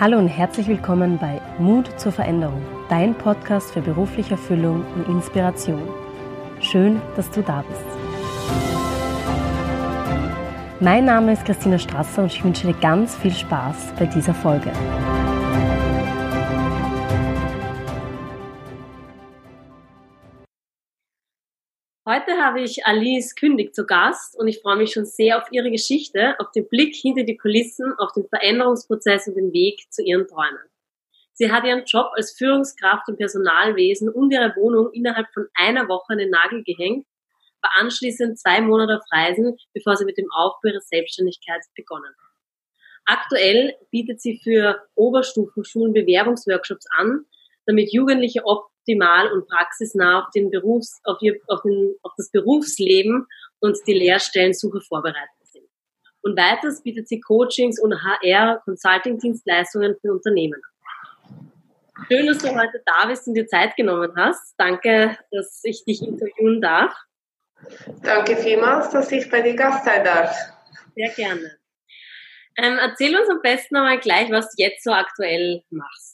Hallo und herzlich willkommen bei Mut zur Veränderung, dein Podcast für berufliche Erfüllung und Inspiration. Schön, dass du da bist. Mein Name ist Christina Strasser und ich wünsche dir ganz viel Spaß bei dieser Folge. Heute habe ich Alice Kündig zu Gast und ich freue mich schon sehr auf ihre Geschichte, auf den Blick hinter die Kulissen, auf den Veränderungsprozess und den Weg zu ihren Träumen. Sie hat ihren Job als Führungskraft im Personalwesen und ihre Wohnung innerhalb von einer Woche an den Nagel gehängt, war anschließend zwei Monate auf Reisen, bevor sie mit dem Aufbau ihrer Selbstständigkeit begonnen hat. Aktuell bietet sie für Oberstufenschulen Bewerbungsworkshops an, damit Jugendliche optimal und praxisnah auf, den Berufs, auf, ihr, auf, den, auf das Berufsleben und die Lehrstellensuche vorbereitet sind. Und weiters bietet sie Coachings und HR-Consulting-Dienstleistungen für Unternehmen. Schön, dass du heute da bist und dir Zeit genommen hast. Danke, dass ich dich interviewen darf. Danke vielmals, dass ich bei dir Gast sein darf. Sehr gerne. Ähm, erzähl uns am besten einmal gleich, was du jetzt so aktuell machst.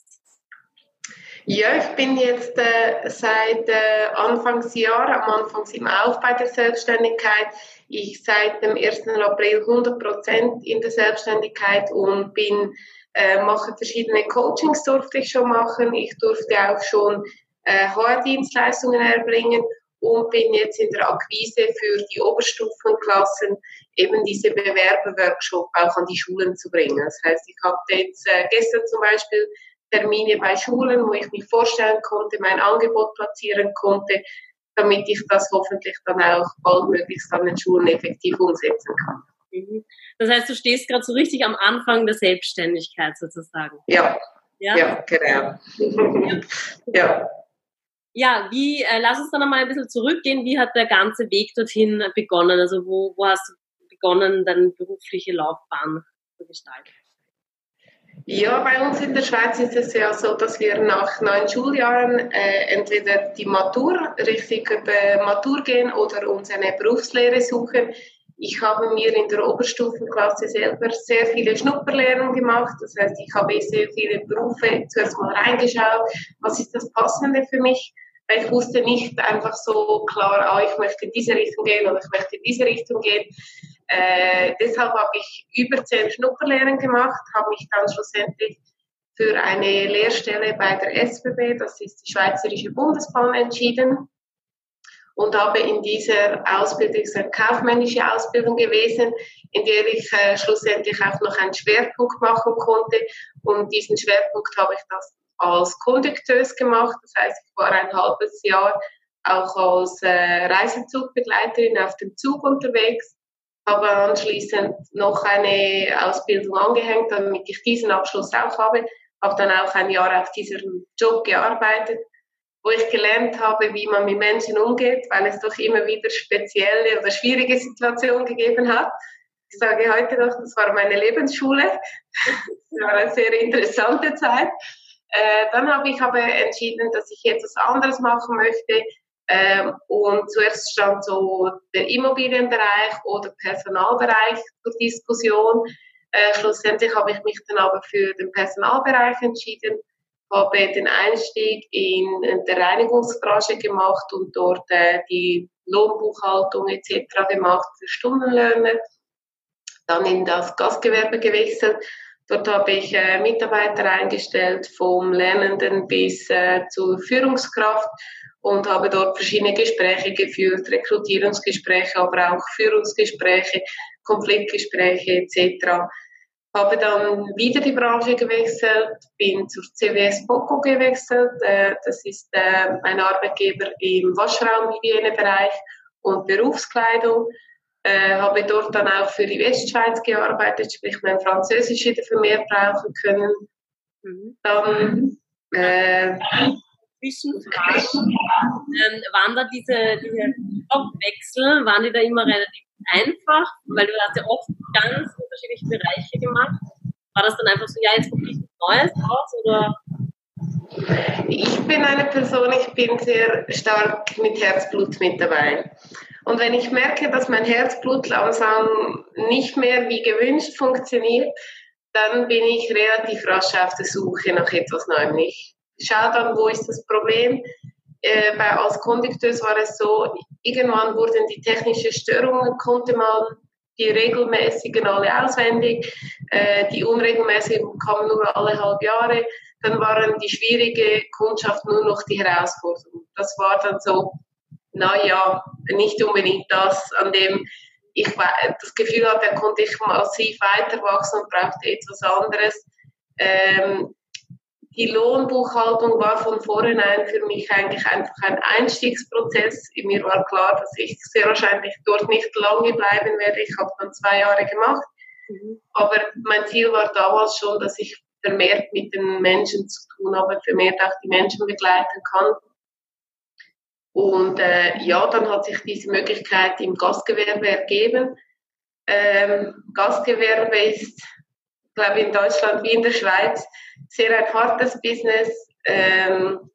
Ja, ich bin jetzt äh, seit äh, Anfangsjahr, am Anfang im Aufbau der Selbstständigkeit. Ich seit dem 1. April 100 Prozent in der Selbstständigkeit und bin, äh, mache verschiedene Coachings durfte ich schon machen. Ich durfte auch schon äh, HR-Dienstleistungen erbringen und bin jetzt in der Akquise für die Oberstufenklassen eben diese Bewerberworkshop auch an die Schulen zu bringen. Das heißt, ich habe jetzt äh, gestern zum Beispiel Termine bei Schulen, wo ich mich vorstellen konnte, mein Angebot platzieren konnte, damit ich das hoffentlich dann auch baldmöglichst an den Schulen effektiv umsetzen kann. Mhm. Das heißt, du stehst gerade so richtig am Anfang der Selbstständigkeit sozusagen. Ja, ja, ja genau. ja. Ja, wie, äh, lass uns dann nochmal ein bisschen zurückgehen. Wie hat der ganze Weg dorthin begonnen? Also wo, wo hast du begonnen, deine berufliche Laufbahn zu gestalten? Ja, bei uns in der Schweiz ist es ja so, dass wir nach neun Schuljahren äh, entweder die Matur, richtig über Matur gehen oder uns eine Berufslehre suchen. Ich habe mir in der Oberstufenklasse selber sehr viele Schnupperlehren gemacht. Das heißt, ich habe sehr viele Berufe zuerst mal reingeschaut. Was ist das Passende für mich? Ich wusste nicht einfach so klar, ah, ich möchte in diese Richtung gehen oder ich möchte in diese Richtung gehen. Äh, deshalb habe ich über zehn Schnupperlehren gemacht, habe mich dann schlussendlich für eine Lehrstelle bei der SBB, das ist die Schweizerische Bundesbahn, entschieden und habe in dieser Ausbildung, eine kaufmännische Ausbildung gewesen, in der ich äh, schlussendlich auch noch einen Schwerpunkt machen konnte und diesen Schwerpunkt habe ich das als Kondukteuse gemacht, das heißt, ich war ein halbes Jahr auch als äh, Reisezugbegleiterin auf dem Zug unterwegs habe anschließend noch eine Ausbildung angehängt, damit ich diesen Abschluss auch habe. Habe dann auch ein Jahr auf diesem Job gearbeitet, wo ich gelernt habe, wie man mit Menschen umgeht, weil es doch immer wieder spezielle oder schwierige Situationen gegeben hat. Ich sage heute noch, das war meine Lebensschule. Das war eine sehr interessante Zeit. Äh, dann habe ich aber entschieden, dass ich etwas anderes machen möchte, ähm, und zuerst stand so der Immobilienbereich oder Personalbereich zur Diskussion. Äh, schlussendlich habe ich mich dann aber für den Personalbereich entschieden, habe den Einstieg in, in der Reinigungsbranche gemacht und dort äh, die Lohnbuchhaltung etc. gemacht für Stundenlöhne. Dann in das Gastgewerbe gewechselt. Dort habe ich äh, Mitarbeiter eingestellt, vom Lernenden bis äh, zur Führungskraft und habe dort verschiedene Gespräche geführt, Rekrutierungsgespräche, aber auch Führungsgespräche, Konfliktgespräche etc. Habe dann wieder die Branche gewechselt, bin zur CWS Poco gewechselt. Äh, das ist äh, ein Arbeitgeber im Waschraumhygienebereich und Berufskleidung. Äh, habe dort dann auch für die Westschweiz gearbeitet, sprich mein Französisch wieder vermehrt brauchen können. Mhm. Dann äh, Zwischenfragen. Ähm, waren da diese, diese Jobwechsel, waren die da immer relativ einfach? Weil du hast ja oft ganz unterschiedliche Bereiche gemacht. War das dann einfach so, ja, jetzt probiere ich was Neues aus oder? Ich bin eine Person, ich bin sehr stark mit Herzblut mit dabei. Und wenn ich merke, dass mein Herzblut langsam nicht mehr wie gewünscht funktioniert, dann bin ich relativ rasch auf der Suche nach etwas Neuem. Ich schaue dann, wo ist das Problem. Äh, bei, als Kondukteurs war es so, irgendwann wurden die technischen Störungen, konnte man die regelmäßigen alle auswendig, äh, die unregelmäßigen kamen nur alle halb Jahre. Dann waren die schwierige Kundschaft nur noch die Herausforderung. Das war dann so, naja, nicht unbedingt das, an dem ich das Gefühl hatte, da konnte ich massiv weiter wachsen und brauchte etwas anderes. Ähm, die Lohnbuchhaltung war von vornherein für mich eigentlich einfach ein Einstiegsprozess. Mir war klar, dass ich sehr wahrscheinlich dort nicht lange bleiben werde. Ich habe dann zwei Jahre gemacht. Mhm. Aber mein Ziel war damals schon, dass ich vermehrt mit den Menschen zu tun habe, vermehrt auch die Menschen begleiten kann. Und äh, ja, dann hat sich diese Möglichkeit im Gastgewerbe ergeben. Ähm, Gastgewerbe ist, glaube ich, in Deutschland wie in der Schweiz sehr ein hartes Business. Ähm,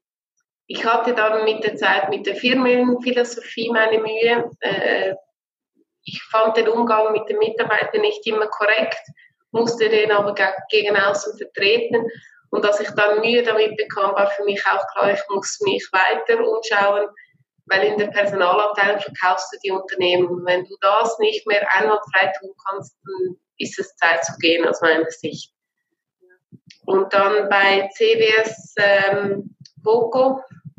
ich hatte dann mit der Zeit mit der Firmenphilosophie meine Mühe. Äh, ich fand den Umgang mit den Mitarbeitern nicht immer korrekt, musste den aber gegen außen vertreten. Und als ich dann Mühe damit bekam, war für mich auch klar, ich muss mich weiter umschauen, weil in der Personalabteilung verkaufst du die Unternehmen. Wenn du das nicht mehr einwandfrei tun kannst, dann ist es Zeit zu gehen, aus meiner Sicht. Und dann bei CWS ähm,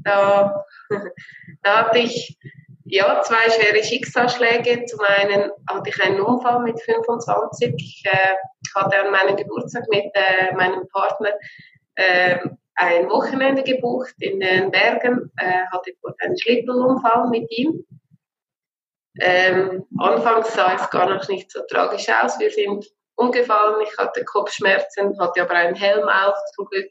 da, da hatte ich ja, zwei schwere Schicksalsschläge. Zum einen hatte ich einen Unfall mit 25. Ich äh, hatte an meinem Geburtstag mit äh, meinem Partner äh, ein Wochenende gebucht in den Bergen, äh, hatte dort einen Schlittelunfall mit ihm. Ähm, anfangs sah es gar noch nicht so tragisch aus. Wir sind umgefallen, ich hatte Kopfschmerzen, hatte aber einen Helm auf, zum Glück.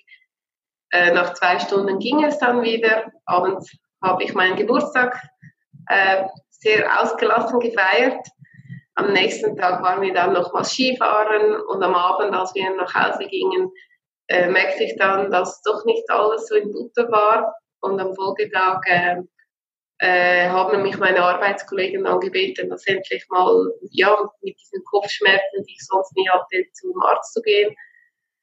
Äh, nach zwei Stunden ging es dann wieder. Abends habe ich meinen Geburtstag äh, sehr ausgelassen gefeiert. Am nächsten Tag waren wir dann nochmals Skifahren und am Abend, als wir nach Hause gingen, äh, merkte ich dann, dass doch nicht alles so in Butter war. Und am Folgetag äh, äh, haben mich meine Arbeitskollegen angebeten, das endlich mal ja, mit diesen Kopfschmerzen, die ich sonst nie hatte, zum Arzt zu gehen.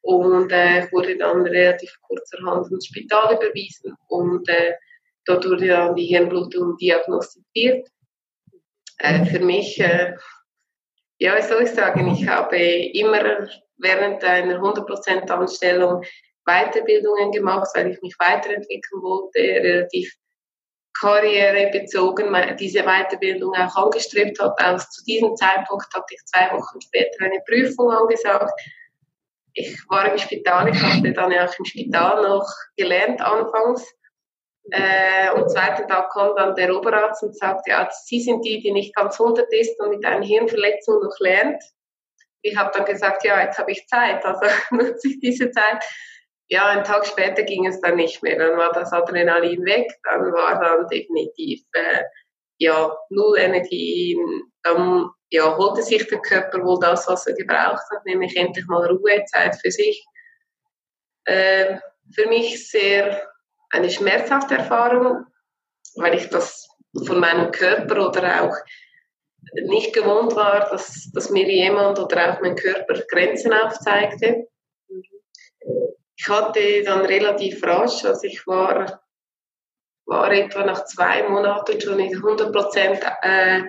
Und äh, ich wurde dann relativ kurzerhand ins Spital überwiesen und äh, dort wurde dann die Hirnblutung diagnostiziert. Äh, für mich, äh, ja, wie soll ich sagen, ich habe immer während einer 100% Anstellung Weiterbildungen gemacht, weil ich mich weiterentwickeln wollte, relativ karrierebezogen diese Weiterbildung auch angestrebt habe. Auch zu diesem Zeitpunkt hatte ich zwei Wochen später eine Prüfung angesagt. Ich war im Spital, ich hatte dann auch im Spital noch gelernt anfangs. Äh, am zweiten Tag kam dann der Oberarzt und sagte, ja, Sie sind die, die nicht ganz 100 ist und mit einer Hirnverletzung noch lernt ich habe dann gesagt, ja, jetzt habe ich Zeit, also nutze ich diese Zeit. Ja, einen Tag später ging es dann nicht mehr. Dann war das Adrenalin weg, dann war dann definitiv äh, ja, null Energie. Dann ja, holte sich der Körper wohl das, was er gebraucht hat, nämlich endlich mal Ruhezeit für sich. Äh, für mich sehr eine schmerzhafte Erfahrung, weil ich das von meinem Körper oder auch nicht gewohnt war, dass, dass mir jemand oder auch mein Körper Grenzen aufzeigte. Ich hatte dann relativ rasch, also ich war, war etwa nach zwei Monaten schon in 100 Prozent äh,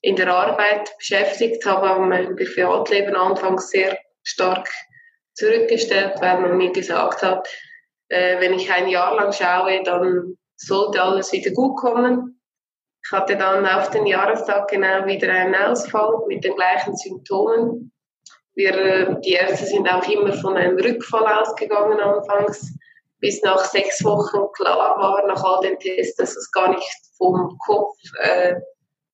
in der Arbeit beschäftigt, habe mein Privatleben anfangs sehr stark zurückgestellt, weil man mir gesagt hat, äh, wenn ich ein Jahr lang schaue, dann sollte alles wieder gut kommen. Ich hatte dann auf den Jahrestag genau wieder einen Ausfall mit den gleichen Symptomen. Wir, äh, die Ärzte sind auch immer von einem Rückfall ausgegangen anfangs, bis nach sechs Wochen klar war, nach all den Tests, dass es gar nicht vom Kopf äh,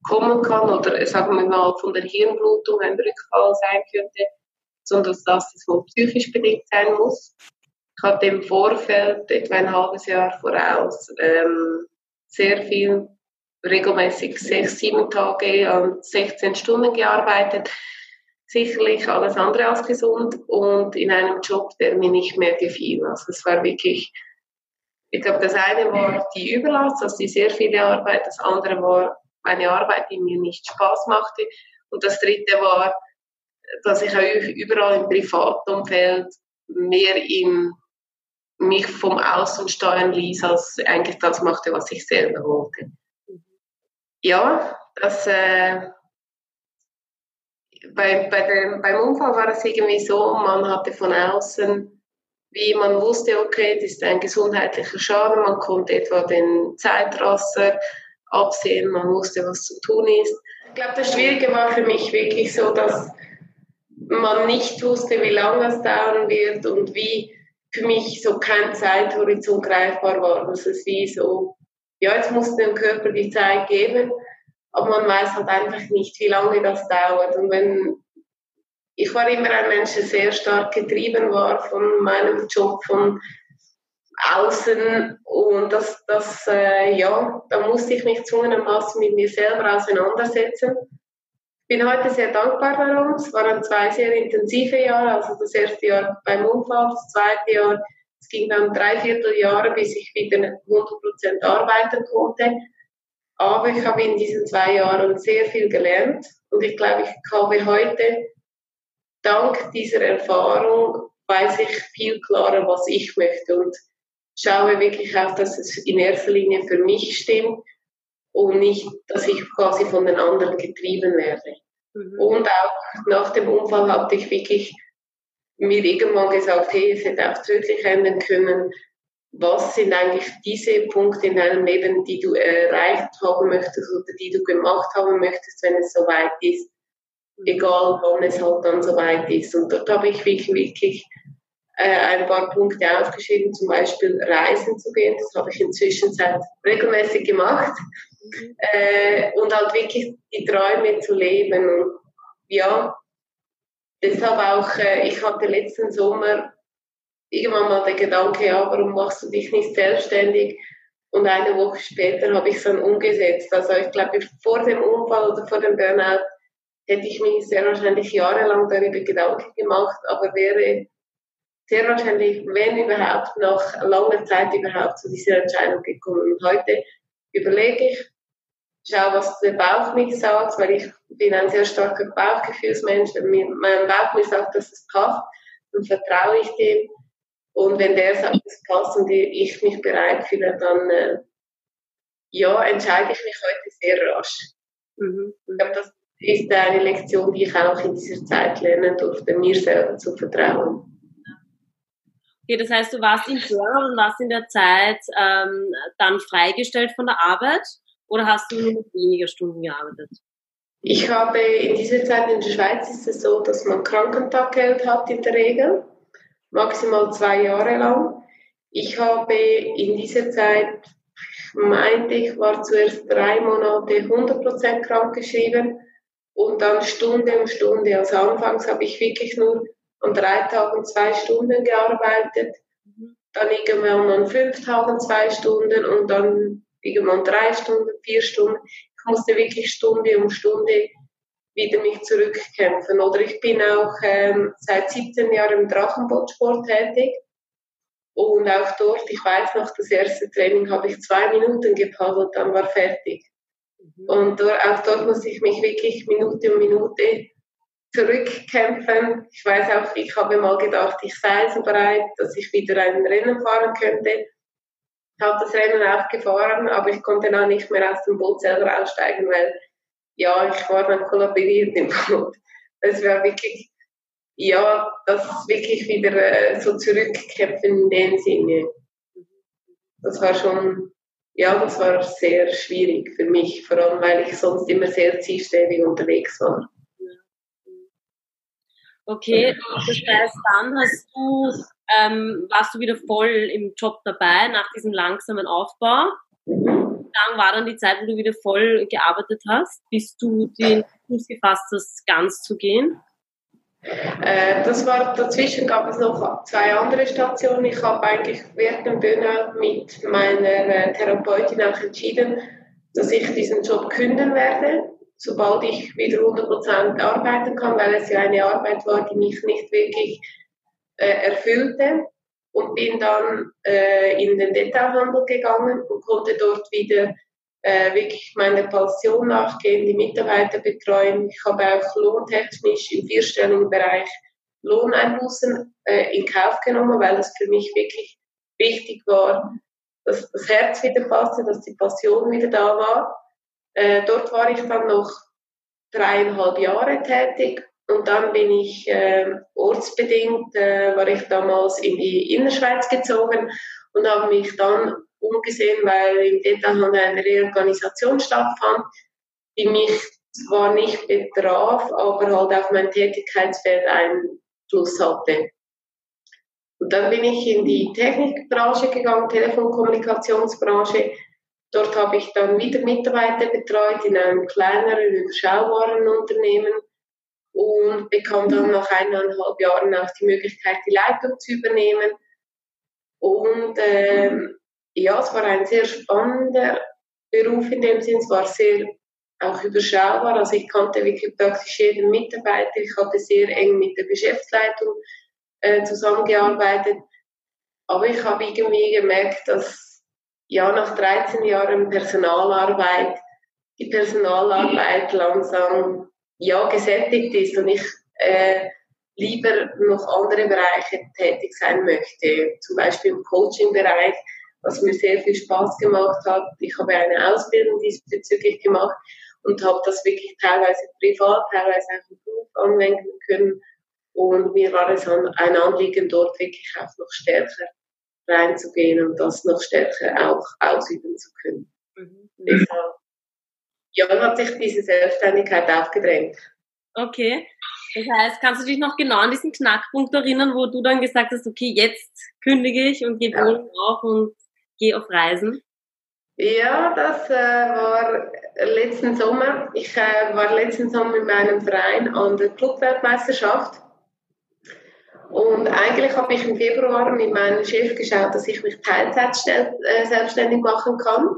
kommen kann oder sagen wir mal von der Hirnblutung ein Rückfall sein könnte, sondern dass das wohl psychisch bedingt sein muss. Ich hatte im Vorfeld, etwa ein halbes Jahr voraus, ähm, sehr viel regelmäßig sechs, sieben Tage an 16 Stunden gearbeitet. Sicherlich alles andere als gesund und in einem Job, der mir nicht mehr gefiel. Also es war wirklich, ich glaube, das eine war die Überlast, also die sehr viele Arbeit, das andere war eine Arbeit, die mir nicht Spaß machte und das dritte war dass ich auch überall im Privatumfeld mehr im, mich vom Außen steuern ließ, als eigentlich das machte, was ich selber wollte. Ja, das, äh, bei, bei dem, beim Unfall war es irgendwie so, man hatte von außen wie man wusste, okay, das ist ein gesundheitlicher Schaden, man konnte etwa den Zeitrasser absehen, man wusste, was zu tun ist. Ich glaube, das Schwierige war für mich wirklich so, dass man nicht wusste, wie lange es dauern wird und wie für mich so kein Zeithorizont greifbar war. Das ist wie so, ja, jetzt muss dem Körper die Zeit geben, aber man weiß halt einfach nicht, wie lange das dauert. Und wenn ich war immer ein Mensch, der sehr stark getrieben war von meinem Job, von außen und das, das äh, ja, da musste ich mich zwungenermaßen mit mir selber auseinandersetzen. Ich bin heute sehr dankbar darum. Es waren zwei sehr intensive Jahre, also das erste Jahr beim Unfall, das zweite Jahr, es ging dann drei Vierteljahre, bis ich wieder 100% arbeiten konnte. Aber ich habe in diesen zwei Jahren sehr viel gelernt und ich glaube, ich habe heute dank dieser Erfahrung weiß ich viel klarer, was ich möchte und schaue wirklich auch, dass es in erster Linie für mich stimmt und nicht, dass ich quasi von den anderen getrieben werde. Mhm. Und auch nach dem Unfall hatte ich wirklich mir irgendwann gesagt, hey, es hätte auch tödlich enden können. Was sind eigentlich diese Punkte in deinem Leben, die du erreicht haben möchtest oder die du gemacht haben möchtest, wenn es soweit ist? egal wann es halt dann soweit ist. Und dort habe ich wirklich, wirklich äh, ein paar Punkte aufgeschrieben, zum Beispiel Reisen zu gehen. Das habe ich inzwischen seit regelmäßig gemacht. Mhm. Äh, und halt wirklich die Träume zu leben. Und ja, deshalb auch, äh, ich hatte letzten Sommer irgendwann mal den Gedanke, ja, warum machst du dich nicht selbstständig? Und eine Woche später habe ich es dann umgesetzt. Also ich glaube, vor dem Unfall oder vor dem Burnout hätte ich mich sehr wahrscheinlich jahrelang darüber Gedanken gemacht, aber wäre sehr wahrscheinlich, wenn überhaupt, nach langer Zeit überhaupt zu dieser Entscheidung gekommen. Und heute überlege ich, schaue, was der Bauch mich sagt, weil ich bin ein sehr starker Bauchgefühlsmensch. Wenn mein Bauch mir sagt, dass es passt, dann vertraue ich dem. Und wenn der sagt, es passt und ich mich bereit fühle, dann äh, ja, entscheide ich mich heute sehr rasch. Mhm. Ich glaube, das ist eine Lektion, die ich auch in dieser Zeit lernen durfte, mir selber zu vertrauen. Okay, das heißt, du warst in Burnout und warst in der Zeit ähm, dann freigestellt von der Arbeit oder hast du nur mit weniger Stunden gearbeitet? Ich habe in dieser Zeit in der Schweiz ist es so, dass man Krankentaggeld hat in der Regel, maximal zwei Jahre lang. Ich habe in dieser Zeit, meinte ich, war zuerst drei Monate 100% krankgeschrieben und dann Stunde um Stunde. Also anfangs habe ich wirklich nur an drei Tagen zwei Stunden gearbeitet, mhm. dann irgendwann an fünf Tagen zwei Stunden und dann irgendwann drei Stunden, vier Stunden. Ich musste wirklich Stunde um Stunde wieder mich zurückkämpfen. Oder ich bin auch ähm, seit 17 Jahren im Drachenbootsport tätig. Und auch dort, ich weiß noch, das erste Training habe ich zwei Minuten gepaddelt, dann war fertig. Mhm. Und auch dort muss ich mich wirklich Minute um Minute zurückkämpfen. Ich weiß auch, ich habe mal gedacht, ich sei so bereit, dass ich wieder ein Rennen fahren könnte. Habe das Rennen auch gefahren, aber ich konnte dann nicht mehr aus dem Boot selber aussteigen, weil ja, ich war dann kollaboriert im Boot. Das war wirklich, ja, das ist wirklich wieder äh, so zurückkämpfen in dem Sinne. Das war schon ja, das war sehr schwierig für mich, vor allem weil ich sonst immer sehr zielstrebig unterwegs war. Okay, das heißt, dann hast du, ähm, warst du wieder voll im Job dabei nach diesem langsamen Aufbau. Dann war dann die Zeit, wo du wieder voll gearbeitet hast, bis du den Fuß gefasst hast, ganz zu gehen. Äh, das war, dazwischen gab es noch zwei andere Stationen. Ich habe eigentlich während dem Burnout mit meiner äh, Therapeutin auch entschieden, dass ich diesen Job künden werde, sobald ich wieder 100% arbeiten kann, weil es ja eine Arbeit war, die mich nicht wirklich äh, erfüllte. Und bin dann äh, in den Detailhandel gegangen und konnte dort wieder äh, wirklich meiner Passion nachgehen, die Mitarbeiter betreuen. Ich habe auch lohntechnisch im vierstelligen Bereich Lohneinbußen äh, in Kauf genommen, weil es für mich wirklich wichtig war, dass das Herz wieder passte, dass die Passion wieder da war. Äh, dort war ich dann noch dreieinhalb Jahre tätig und dann bin ich äh, ortsbedingt, äh, war ich damals in die Innerschweiz gezogen und habe mich dann umgesehen, weil im Detailhandel eine Reorganisation stattfand, die mich zwar nicht betraf, aber halt auf mein Tätigkeitsfeld Einfluss hatte. Und dann bin ich in die Technikbranche gegangen, Telefonkommunikationsbranche. Dort habe ich dann wieder Mitarbeiter betreut in einem kleineren, überschaubaren Unternehmen und bekam dann nach eineinhalb Jahren auch die Möglichkeit, die Leitung zu übernehmen. Und ähm, ja, es war ein sehr spannender Beruf in dem Sinn. Es war sehr auch überschaubar. Also ich kannte wirklich praktisch jeden Mitarbeiter. Ich hatte sehr eng mit der Geschäftsleitung äh, zusammengearbeitet. Aber ich habe irgendwie gemerkt, dass ja nach 13 Jahren Personalarbeit die Personalarbeit langsam ja gesättigt ist und ich äh, lieber noch andere Bereiche tätig sein möchte, zum Beispiel im Coaching-Bereich, was mir sehr viel Spaß gemacht hat. Ich habe eine Ausbildung diesbezüglich gemacht und habe das wirklich teilweise privat, teilweise auch im Beruf anwenden können und mir war es ein Anliegen, dort wirklich auch noch stärker reinzugehen und das noch stärker auch ausüben zu können. Mhm. Deshalb ja, hat sich diese Selbstständigkeit aufgedrängt. Okay. Das heißt, kannst du dich noch genau an diesen Knackpunkt erinnern, wo du dann gesagt hast, okay, jetzt kündige ich und gebe ja. auf und gehe auf Reisen? Ja, das äh, war letzten Sommer. Ich äh, war letzten Sommer mit meinem Verein an der Clubweltmeisterschaft und eigentlich habe ich im Februar mit meinem Chef geschaut, dass ich mich Teilzeit äh, selbstständig machen kann,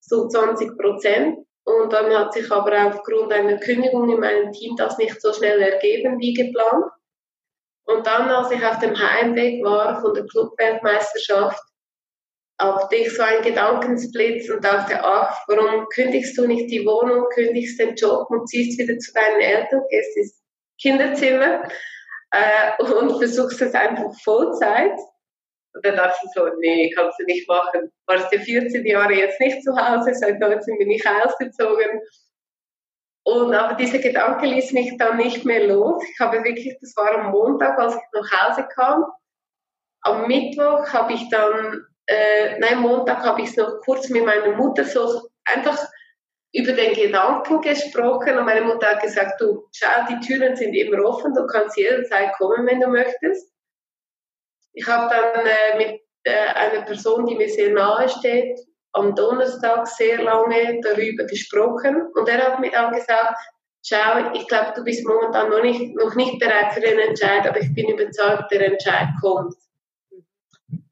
so 20 Prozent. Und dann hat sich aber aufgrund einer Kündigung in meinem Team das nicht so schnell ergeben wie geplant. Und dann, als ich auf dem Heimweg war von der Clubweltmeisterschaft, hatte ich so einen Gedankensblitz und dachte, ach, warum kündigst du nicht die Wohnung, kündigst den Job und ziehst wieder zu deinen Eltern, gehst ins Kinderzimmer äh, und versuchst es einfach Vollzeit. Und dann dachte ich so, nee, kannst du nicht machen. Warst ja 14 Jahre jetzt nicht zu Hause, seit 19 bin ich ausgezogen. Und aber dieser Gedanke ließ mich dann nicht mehr los. Ich habe wirklich, das war am Montag, als ich nach Hause kam. Am Mittwoch habe ich dann, äh, nein, Montag habe ich es noch kurz mit meiner Mutter so einfach über den Gedanken gesprochen und meine Mutter hat gesagt, du, schau, die Türen sind immer offen, du kannst jederzeit kommen, wenn du möchtest. Ich habe dann äh, mit äh, einer Person, die mir sehr nahe steht, am Donnerstag sehr lange darüber gesprochen und er hat mir dann gesagt, schau, ich glaube, du bist momentan noch nicht, noch nicht bereit für den Entscheid, aber ich bin überzeugt, der Entscheid kommt.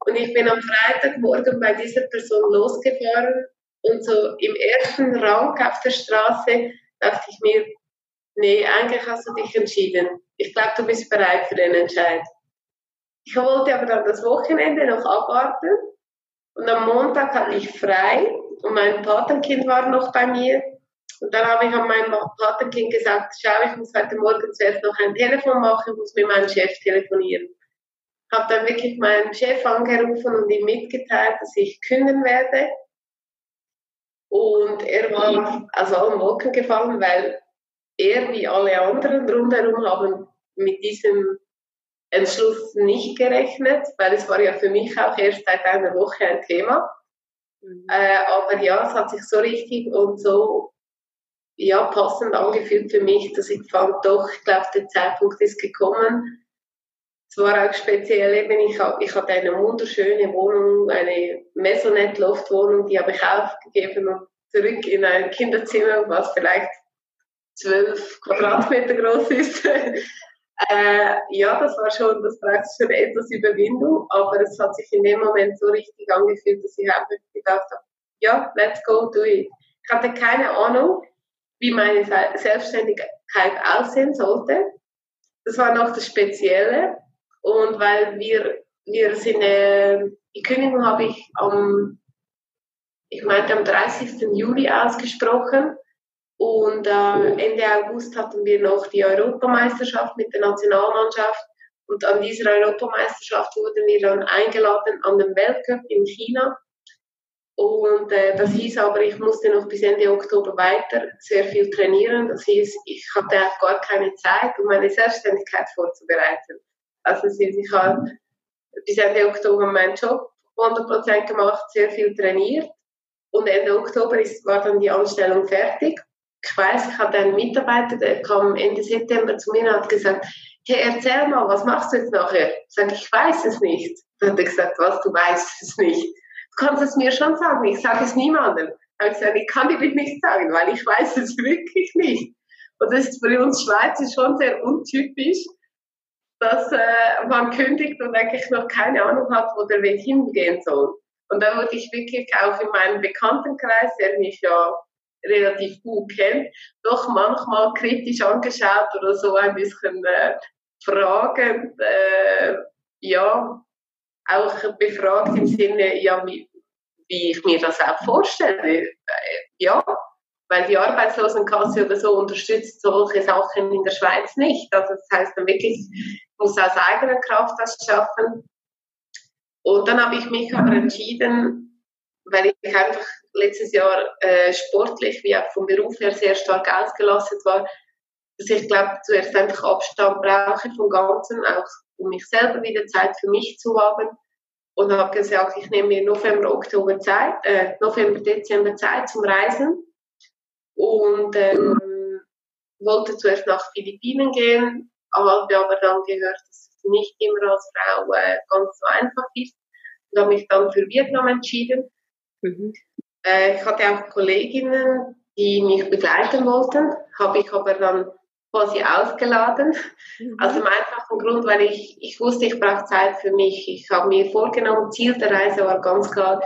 Und ich bin am Freitagmorgen bei dieser Person losgefahren und so im ersten Rang auf der Straße dachte ich mir, nee, eigentlich hast du dich entschieden. Ich glaube, du bist bereit für den Entscheid. Ich wollte aber dann das Wochenende noch abwarten und am Montag hatte ich frei und mein Patenkind war noch bei mir. Und dann habe ich an meinem Patenkind gesagt, schau, ich muss heute Morgen zuerst noch ein Telefon machen, muss mit meinem Chef telefonieren. Habe dann wirklich meinen Chef angerufen und ihm mitgeteilt, dass ich künden werde und er war aus allen Wolken gefallen, weil er wie alle anderen rundherum haben mit diesem Entschluss nicht gerechnet, weil es war ja für mich auch erst seit einer Woche ein Thema. Mhm. Äh, aber ja, es hat sich so richtig und so ja, passend angefühlt für mich, dass ich fand, doch, ich glaube, der Zeitpunkt ist gekommen. Es war auch speziell, eben, ich, hab, ich hatte eine wunderschöne Wohnung, eine Maisonette-Loft-Wohnung, die habe ich aufgegeben und zurück in ein Kinderzimmer, was vielleicht zwölf Quadratmeter groß ist. äh, ja, das war schon, das braucht schon etwas Überwindung, aber es hat sich in dem Moment so richtig angefühlt, dass ich einfach gedacht habe, ja, let's go, do it. Ich hatte keine Ahnung, wie meine Selbstständigkeit aussehen sollte. Das war noch das Spezielle. Und weil wir, wir sind, äh, die Kündigung habe ich am ich meinte am 30. Juli ausgesprochen. Und äh, Ende August hatten wir noch die Europameisterschaft mit der Nationalmannschaft. Und an dieser Europameisterschaft wurden wir dann eingeladen an den Weltcup in China. Und äh, das hieß aber, ich musste noch bis Ende Oktober weiter sehr viel trainieren. Das hieß, ich hatte auch gar keine Zeit, um meine Selbstständigkeit vorzubereiten. Also ich habe bis Ende Oktober meinen Job 100% gemacht, sehr viel trainiert. Und Ende Oktober ist, war dann die Anstellung fertig ich weiß, ich hatte einen Mitarbeiter, der kam Ende September zu mir und hat gesagt, hey, erzähl mal, was machst du jetzt nachher? Ich sage, ich weiß es nicht. Dann hat er gesagt, was, du weißt es nicht. Du kannst es mir schon sagen, ich sage es niemandem. Dann habe ich gesagt, ich kann dir nicht sagen, weil ich weiß es wirklich nicht. Und das ist für uns Schweizer schon sehr untypisch, dass äh, man kündigt und eigentlich noch keine Ahnung hat, wo der Weg hingehen soll. Und da wurde ich wirklich auch in meinem Bekanntenkreis, der mich ja relativ gut kennt, doch manchmal kritisch angeschaut oder so ein bisschen äh, fragend, äh, ja, auch befragt im Sinne, ja, wie, wie ich mir das auch vorstelle. Äh, ja, weil die Arbeitslosenkasse oder so unterstützt solche Sachen in der Schweiz nicht. Also das heißt dann wirklich, ich muss aus eigener Kraft das schaffen. Und dann habe ich mich aber entschieden, weil ich einfach letztes Jahr äh, sportlich wie auch vom Beruf her sehr stark ausgelastet war, dass ich glaube, zuerst einfach Abstand brauche vom Ganzen, auch um mich selber wieder Zeit für mich zu haben. Und habe gesagt, ich nehme mir November, Oktober Zeit, äh, November, Dezember Zeit zum Reisen. Und ähm, wollte zuerst nach Philippinen gehen, habe aber dann gehört, dass es nicht immer als Frau äh, ganz so einfach ist. Und habe mich dann für Vietnam entschieden. Mhm. Äh, ich hatte auch Kolleginnen, die mich begleiten wollten, habe ich aber dann quasi ausgeladen. Mhm. Also im einfachen Grund, weil ich, ich wusste, ich brauche Zeit für mich. Ich habe mir vorgenommen, Ziel der Reise war ganz klar,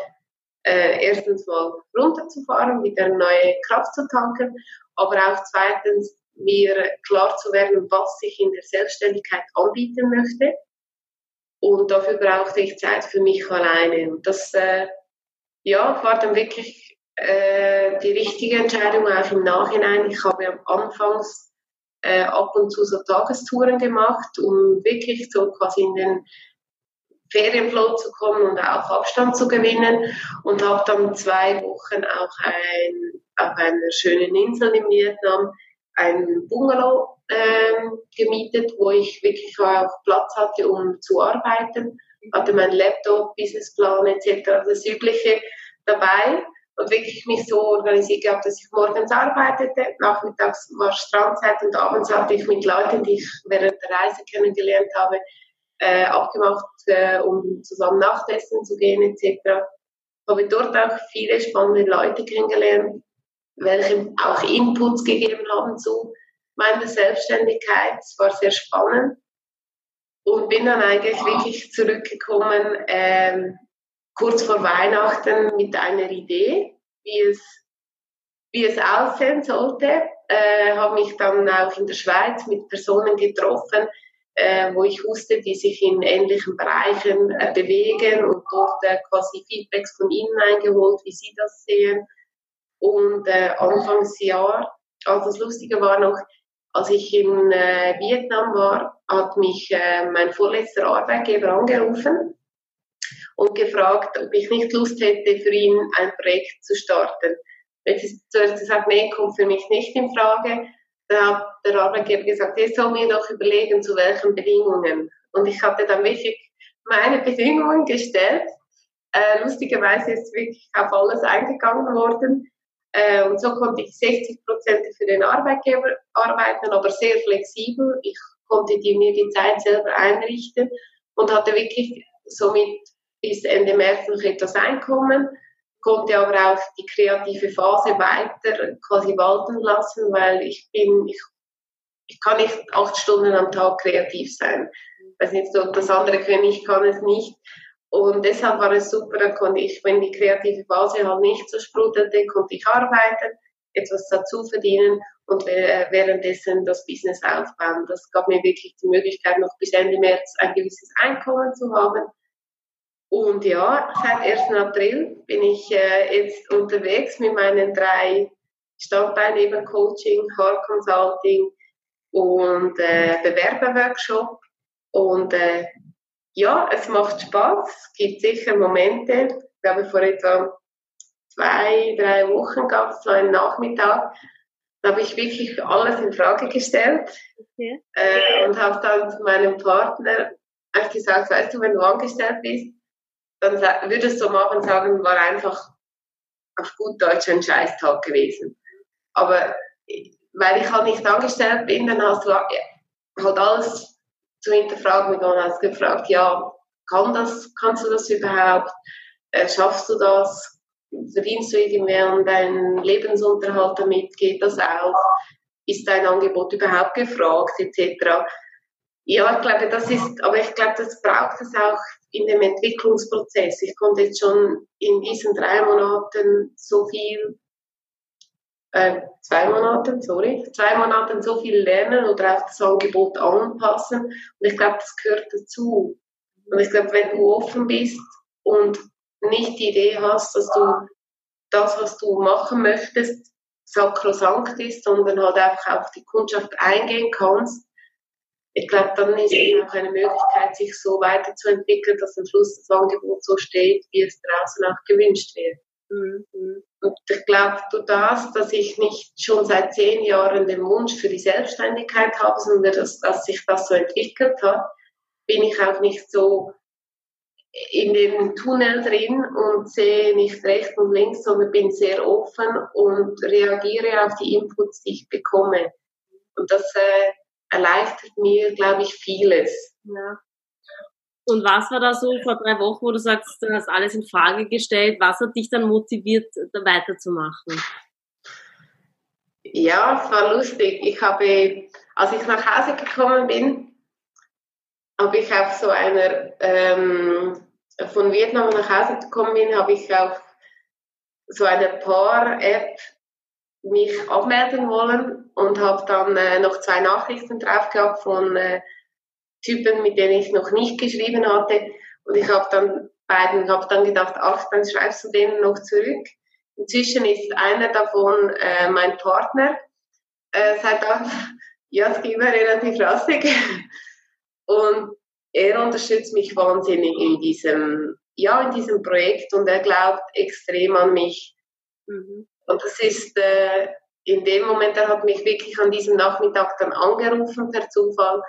äh, erstens mal runterzufahren, wieder neue Kraft zu tanken, aber auch zweitens mir klar zu werden, was ich in der Selbstständigkeit anbieten möchte. Und dafür brauchte ich Zeit für mich alleine. Und das äh, ja, war dann wirklich äh, die richtige Entscheidung auch im Nachhinein. Ich habe am Anfangs äh, ab und zu so Tagestouren gemacht, um wirklich so quasi in den Ferienflow zu kommen und auch Abstand zu gewinnen und habe dann zwei Wochen auch ein, auf einer schönen Insel in Vietnam ein Bungalow äh, gemietet, wo ich wirklich auch Platz hatte, um zu arbeiten hatte meinen Laptop, Businessplan etc. das Übliche dabei und wirklich mich so organisiert gehabt, dass ich morgens arbeitete, nachmittags war Strandzeit und abends hatte ich mit Leuten, die ich während der Reise kennengelernt habe, äh, abgemacht, äh, um zusammen Nachtessen zu gehen etc. Habe dort auch viele spannende Leute kennengelernt, welche auch Inputs gegeben haben zu meiner Selbstständigkeit. Es war sehr spannend und bin dann eigentlich wirklich zurückgekommen, ähm, kurz vor Weihnachten mit einer Idee, wie es, wie es aussehen sollte. Äh, habe mich dann auch in der Schweiz mit Personen getroffen, äh, wo ich wusste, die sich in ähnlichen Bereichen äh, bewegen und dort äh, quasi Feedbacks von ihnen eingeholt, wie sie das sehen. Und äh, Anfangsjahr, also das Lustige war noch, als ich in äh, Vietnam war, hat mich äh, mein vorletzter Arbeitgeber angerufen und gefragt, ob ich nicht Lust hätte, für ihn ein Projekt zu starten. Jetzt ist zuerst gesagt, nee, kommt für mich nicht in Frage. Da hat der Arbeitgeber gesagt, er soll mir doch überlegen, zu welchen Bedingungen. Und ich hatte dann wirklich meine Bedingungen gestellt. Äh, lustigerweise ist wirklich auf alles eingegangen worden. Äh, und so konnte ich 60 Prozent für den Arbeitgeber arbeiten, aber sehr flexibel. Ich konnte die, mir die Zeit selber einrichten und hatte wirklich somit bis Ende März noch etwas Einkommen, konnte aber auch die kreative Phase weiter quasi walten lassen, weil ich bin, ich, ich kann nicht acht Stunden am Tag kreativ sein. Ich weiß nicht, ob das andere können, ich kann es nicht. Und deshalb war es super, da konnte ich, wenn die kreative Phase halt nicht so sprudelte, konnte ich arbeiten, etwas dazu verdienen und währenddessen das Business aufbauen. Das gab mir wirklich die Möglichkeit, noch bis Ende März ein gewisses Einkommen zu haben. Und ja, seit 1. April bin ich äh, jetzt unterwegs mit meinen drei Standbeinen, eben Coaching, Car Consulting und äh, Bewerberworkshop. Und äh, ja, es macht Spaß. Es gibt sicher Momente. Ich glaube, vor etwa zwei, drei Wochen gab es so einen Nachmittag, da habe ich wirklich alles in Frage gestellt okay. äh, und habe dann zu meinem Partner einfach gesagt, weißt du, wenn du angestellt bist, dann würdest du am Abend sagen, war einfach auf gut Deutsch ein Scheißtag gewesen. Aber weil ich halt nicht angestellt bin, dann hast du halt alles zu hinterfragen und hast gefragt, ja, kann das, kannst du das überhaupt? Äh, schaffst du das? Verdienst du irgendwie deinen Lebensunterhalt damit? Geht das auch? Ist dein Angebot überhaupt gefragt? Etc. Ja, ich glaube, das ist, aber ich glaube, das braucht es auch in dem Entwicklungsprozess. Ich konnte jetzt schon in diesen drei Monaten so viel, äh, zwei Monaten, sorry, zwei Monaten so viel lernen oder auch das Angebot anpassen. Und ich glaube, das gehört dazu. Und ich glaube, wenn du offen bist und nicht die Idee hast, dass du das, was du machen möchtest, sakrosankt ist, sondern halt einfach auf die Kundschaft eingehen kannst, ich glaube, dann ist es auch eine Möglichkeit, sich so weiterzuentwickeln, dass am Schluss das Angebot so steht, wie es draußen auch gewünscht wird. Und ich glaube, durch das, dass ich nicht schon seit zehn Jahren den Wunsch für die Selbstständigkeit habe, sondern dass, dass sich das so entwickelt hat, bin ich auch nicht so in dem Tunnel drin und sehe nicht rechts und links, sondern bin sehr offen und reagiere auf die Inputs, die ich bekomme. Und das äh, erleichtert mir, glaube ich, vieles. Ja. Und was war da so vor drei Wochen, wo du sagst, du hast alles in Frage gestellt? Was hat dich dann motiviert, da weiterzumachen? Ja, es war lustig. Ich habe, als ich nach Hause gekommen bin, habe ich auf so einer, ähm, von Vietnam nach Hause gekommen bin, habe ich auf so einer Paar-App mich abmelden wollen und habe dann äh, noch zwei Nachrichten drauf gehabt von äh, Typen, mit denen ich noch nicht geschrieben hatte. Und ich habe dann beiden, habe dann gedacht, ach, dann schreibst du denen noch zurück. Inzwischen ist einer davon äh, mein Partner. Äh, seit dann, ja, es ging mir relativ rassig. Und er unterstützt mich wahnsinnig in diesem, ja, in diesem Projekt und er glaubt extrem an mich. Mhm. Und das ist äh, in dem Moment, er hat mich wirklich an diesem Nachmittag dann angerufen per Zufall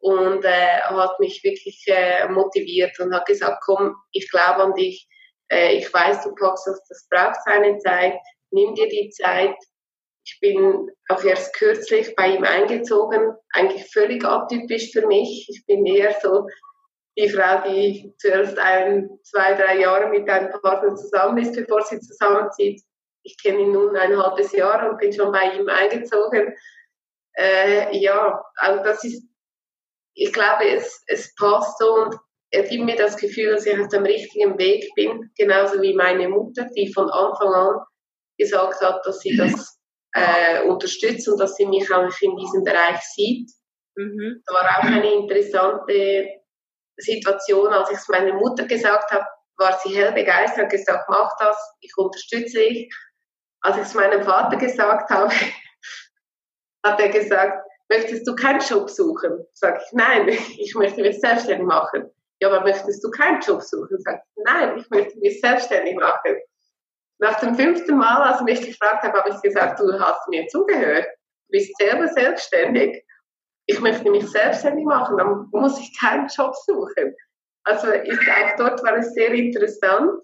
und äh, hat mich wirklich äh, motiviert und hat gesagt, komm, ich glaube an dich, äh, ich weiß, du packst das, das braucht seine Zeit, nimm dir die Zeit. Ich bin auch erst kürzlich bei ihm eingezogen, eigentlich völlig atypisch für mich. Ich bin eher so die Frau, die zuerst ein, zwei, drei Jahre mit einem Partner zusammen ist, bevor sie zusammenzieht ich kenne ihn nun ein halbes Jahr und bin schon bei ihm eingezogen. Äh, ja, also das ist, ich glaube, es, es passt so und er gibt mir das Gefühl, dass ich auf dem richtigen Weg bin, genauso wie meine Mutter, die von Anfang an gesagt hat, dass sie das äh, unterstützt und dass sie mich auch in diesem Bereich sieht. Mhm. Das war auch eine interessante Situation, als ich es meiner Mutter gesagt habe, war sie hell begeistert, gesagt, mach das, ich unterstütze dich. Als ich es meinem Vater gesagt habe, hat er gesagt, möchtest du keinen Job suchen? Sag ich, nein, ich möchte mich selbstständig machen. Ja, aber möchtest du keinen Job suchen? Sag ich, nein, ich möchte mich selbstständig machen. Nach dem fünften Mal, als er mich gefragt hat, habe ich gesagt, du hast mir zugehört. Du bist selber selbstständig. Ich möchte mich selbstständig machen, dann muss ich keinen Job suchen. Also ist auch dort war es sehr interessant.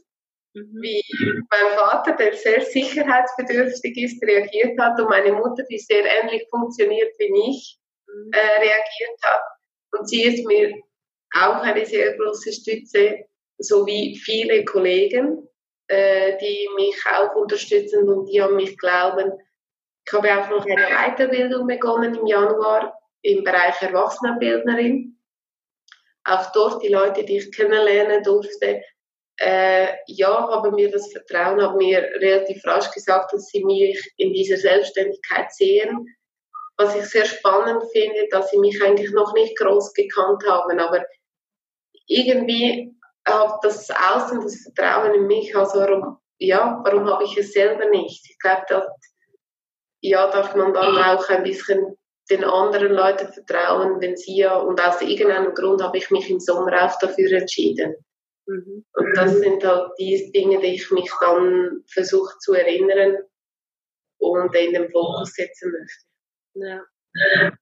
Wie mein Vater, der sehr sicherheitsbedürftig ist, reagiert hat und meine Mutter, die sehr ähnlich funktioniert wie ich, mhm. äh, reagiert hat. Und sie ist mir auch eine sehr große Stütze, so wie viele Kollegen, äh, die mich auch unterstützen und die an mich glauben. Ich habe auch noch eine Weiterbildung begonnen im Januar im Bereich Erwachsenenbildnerin. Auch dort die Leute, die ich kennenlernen durfte, äh, ja, haben mir das Vertrauen, haben mir relativ rasch gesagt, dass sie mich in dieser Selbstständigkeit sehen. Was ich sehr spannend finde, dass sie mich eigentlich noch nicht groß gekannt haben, aber irgendwie habe das Außen, das Vertrauen in mich, also warum, ja, warum habe ich es selber nicht? Ich glaube, da ja, darf man dann auch ein bisschen den anderen Leuten vertrauen, wenn sie ja, und aus irgendeinem Grund habe ich mich im Sommer auch dafür entschieden. Mhm. Und das sind halt die Dinge, die ich mich dann versuche zu erinnern und in den Fokus setzen möchte. Ja.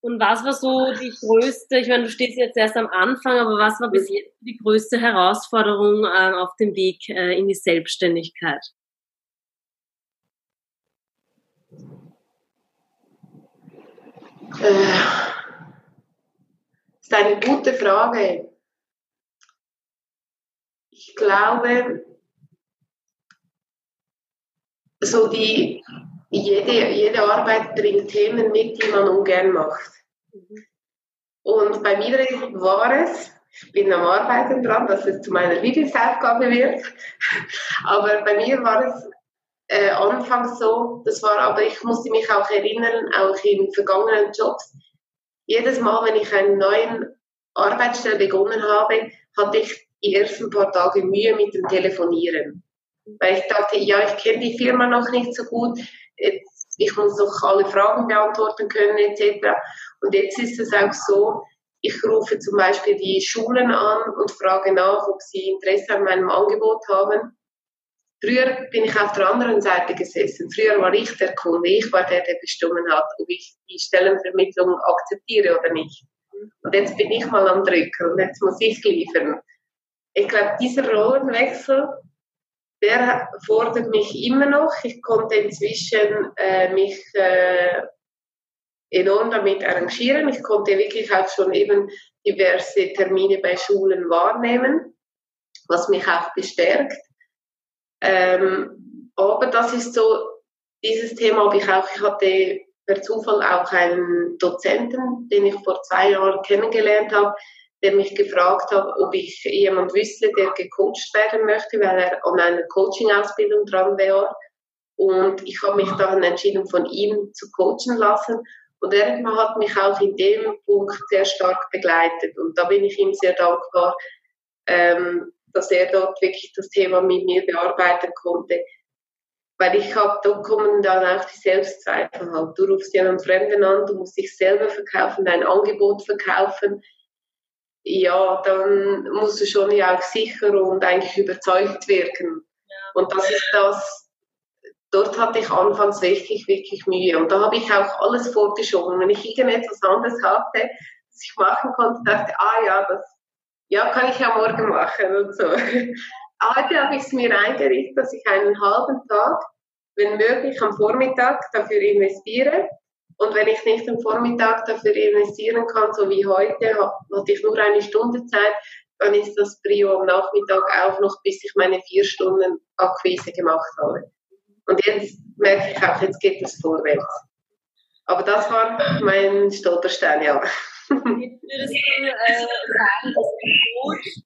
Und was war so die größte, ich meine, du stehst jetzt erst am Anfang, aber was war bis jetzt die größte Herausforderung äh, auf dem Weg äh, in die Selbstständigkeit? Äh, das ist eine gute Frage. Ich glaube, so die, jede, jede Arbeit bringt Themen mit, die man ungern macht. Und bei mir war es, ich bin am Arbeiten dran, dass es zu meiner Lieblingsaufgabe wird, aber bei mir war es äh, anfangs so, das war, aber ich musste mich auch erinnern, auch in vergangenen Jobs, jedes Mal, wenn ich einen neuen Arbeitsstelle begonnen habe, hatte ich die ersten paar Tage Mühe mit dem Telefonieren. Weil ich dachte, ja, ich kenne die Firma noch nicht so gut, ich muss doch alle Fragen beantworten können, etc. Und jetzt ist es auch so, ich rufe zum Beispiel die Schulen an und frage nach, ob sie Interesse an meinem Angebot haben. Früher bin ich auf der anderen Seite gesessen. Früher war ich der Kunde. Ich war der, der bestimmt hat, ob ich die Stellenvermittlung akzeptiere oder nicht. Und jetzt bin ich mal am Drücken und jetzt muss ich liefern. Ich glaube, dieser Rollenwechsel, der fordert mich immer noch. Ich konnte inzwischen äh, mich äh, enorm damit arrangieren. Ich konnte wirklich auch schon eben diverse Termine bei Schulen wahrnehmen, was mich auch bestärkt. Ähm, aber das ist so, dieses Thema habe ich auch, ich hatte per Zufall auch einen Dozenten, den ich vor zwei Jahren kennengelernt habe, der mich gefragt hat, ob ich jemand wüsste, der gecoacht werden möchte, weil er an einer Coaching-Ausbildung dran wäre. Und ich habe mich dann entschieden, von ihm zu coachen lassen. Und er hat mich auch in dem Punkt sehr stark begleitet. Und da bin ich ihm sehr dankbar, ähm, dass er dort wirklich das Thema mit mir bearbeiten konnte. Weil ich habe, da kommen dann auch die Selbstzweifel halt. Du rufst ja einen Fremden an, du musst dich selber verkaufen, dein Angebot verkaufen. Ja, dann musst du schon ja auch sicher und eigentlich überzeugt wirken. Ja. Und das ist das, dort hatte ich anfangs wirklich, wirklich Mühe. Und da habe ich auch alles vorgeschoben. Wenn ich irgendetwas anderes hatte, das ich machen konnte, dachte ich, ah ja, das ja, kann ich ja morgen machen und so. Heute habe ich es mir eingerichtet, dass ich einen halben Tag, wenn möglich am Vormittag, dafür investiere. Und wenn ich nicht am Vormittag dafür investieren kann, so wie heute, hatte ich nur eine Stunde Zeit, dann ist das Prio am Nachmittag auch noch, bis ich meine vier Stunden Akquise gemacht habe. Und jetzt merke ich auch, jetzt geht es vorwärts. Aber das war mein Stolperstein, ja. Würdest du äh, sagen, dass ein Coach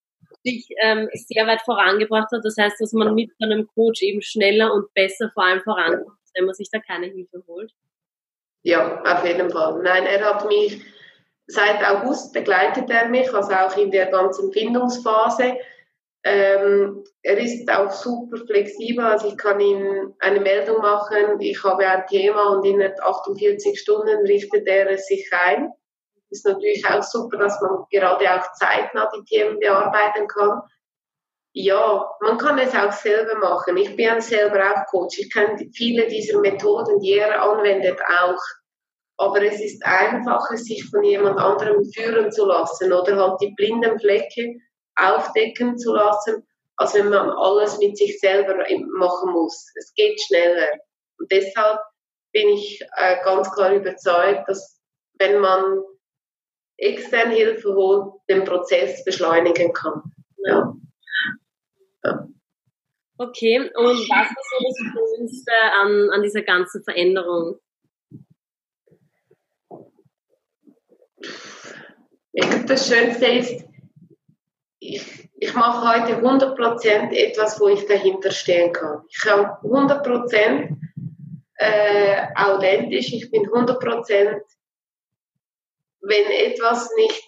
dich ähm, sehr weit vorangebracht hat? Das heißt, dass man mit einem Coach eben schneller und besser vor allem vorankommt, wenn man sich da keine Hilfe holt? Ja, auf jeden Fall. Nein, er hat mich seit August begleitet er mich, also auch in der ganzen Findungsphase. Ähm, er ist auch super flexibel, also ich kann ihm eine Meldung machen, ich habe ein Thema und innerhalb 48 Stunden richtet er es sich ein ist natürlich auch super, dass man gerade auch zeitnah die Themen bearbeiten kann. Ja, man kann es auch selber machen. Ich bin selber auch Coach. Ich kenne viele dieser Methoden, die er anwendet, auch. Aber es ist einfacher, sich von jemand anderem führen zu lassen oder halt die blinden Flecke aufdecken zu lassen, als wenn man alles mit sich selber machen muss. Es geht schneller. Und deshalb bin ich äh, ganz klar überzeugt, dass wenn man externe Hilfe holt, den Prozess beschleunigen kann. Ja. Okay, und was ist so das Schönste an, an dieser ganzen Veränderung? Ich glaube, das Schönste ist, ich, ich mache heute 100% etwas, wo ich dahinter stehen kann. Ich kann 100% äh, authentisch, ich bin 100% wenn etwas nicht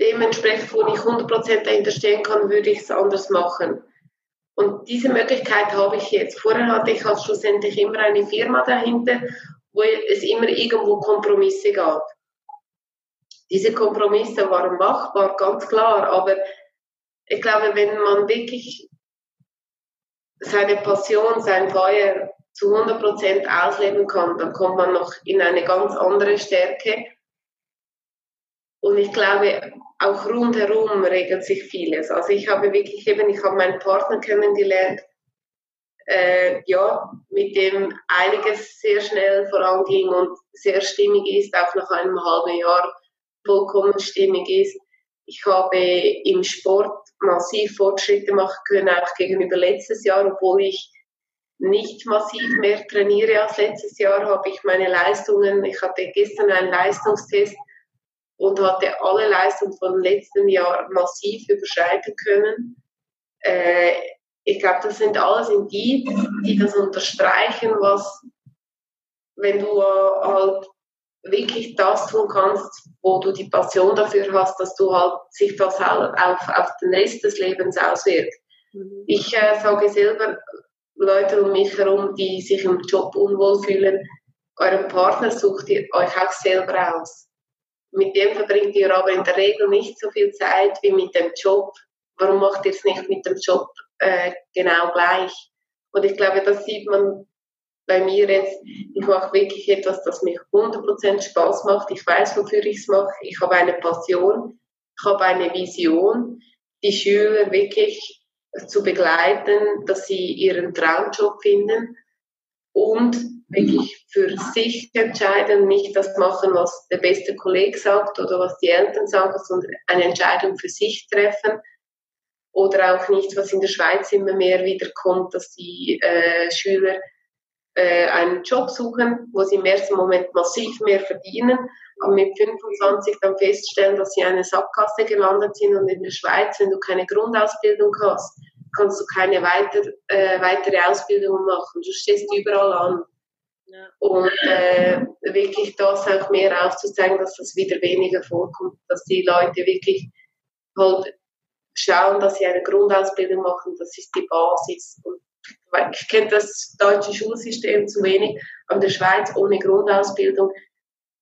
dementsprechend, wo ich 100% dahinter stehen kann, würde ich es anders machen. Und diese Möglichkeit habe ich jetzt. Vorher hatte ich halt schlussendlich immer eine Firma dahinter, wo es immer irgendwo Kompromisse gab. Diese Kompromisse waren machbar, ganz klar, aber ich glaube, wenn man wirklich seine Passion, sein Feuer zu 100% ausleben kann, dann kommt man noch in eine ganz andere Stärke. Und ich glaube, auch rundherum regelt sich vieles. Also ich habe wirklich eben, ich habe meinen Partner kennengelernt, äh, ja, mit dem einiges sehr schnell voranging und sehr stimmig ist, auch nach einem halben Jahr vollkommen stimmig ist. Ich habe im Sport massiv Fortschritte machen können, auch gegenüber letztes Jahr, obwohl ich nicht massiv mehr trainiere als letztes Jahr, habe ich meine Leistungen, ich hatte gestern einen Leistungstest und hatte alle Leistungen von letzten Jahr massiv überschreiten können. Äh, ich glaube, das sind alles Indizien, die das unterstreichen, was, wenn du halt wirklich das tun kannst, wo du die Passion dafür hast, dass du halt sich das halt auf, auf den Rest des Lebens auswirkt. Mhm. Ich äh, sage selber, Leute um mich herum, die sich im Job unwohl fühlen, euren Partner sucht ihr euch auch selber aus. Mit dem verbringt ihr aber in der Regel nicht so viel Zeit wie mit dem Job. Warum macht ihr es nicht mit dem Job äh, genau gleich? Und ich glaube, das sieht man bei mir jetzt, ich mache wirklich etwas, das mir 100% Spaß macht. Ich weiß, wofür ich es mache. Ich habe eine Passion, ich habe eine Vision, die Schüler wirklich zu begleiten, dass sie ihren Traumjob finden und wirklich für sich entscheiden, nicht das machen, was der beste Kollege sagt oder was die Eltern sagen, sondern eine Entscheidung für sich treffen. Oder auch nicht, was in der Schweiz immer mehr wiederkommt, dass die äh, Schüler äh, einen Job suchen, wo sie im ersten Moment massiv mehr verdienen, aber mit 25 dann feststellen, dass sie in eine Sackgasse gelandet sind und in der Schweiz, wenn du keine Grundausbildung hast, kannst du keine weiter, äh, weitere Ausbildung machen. Du stehst überall an. Ja. Und äh, wirklich das auch mehr aufzuzeigen, dass das wieder weniger vorkommt, dass die Leute wirklich halt schauen, dass sie eine Grundausbildung machen, das ist die Basis. Und ich kenne das deutsche Schulsystem zu wenig, aber in der Schweiz ohne Grundausbildung,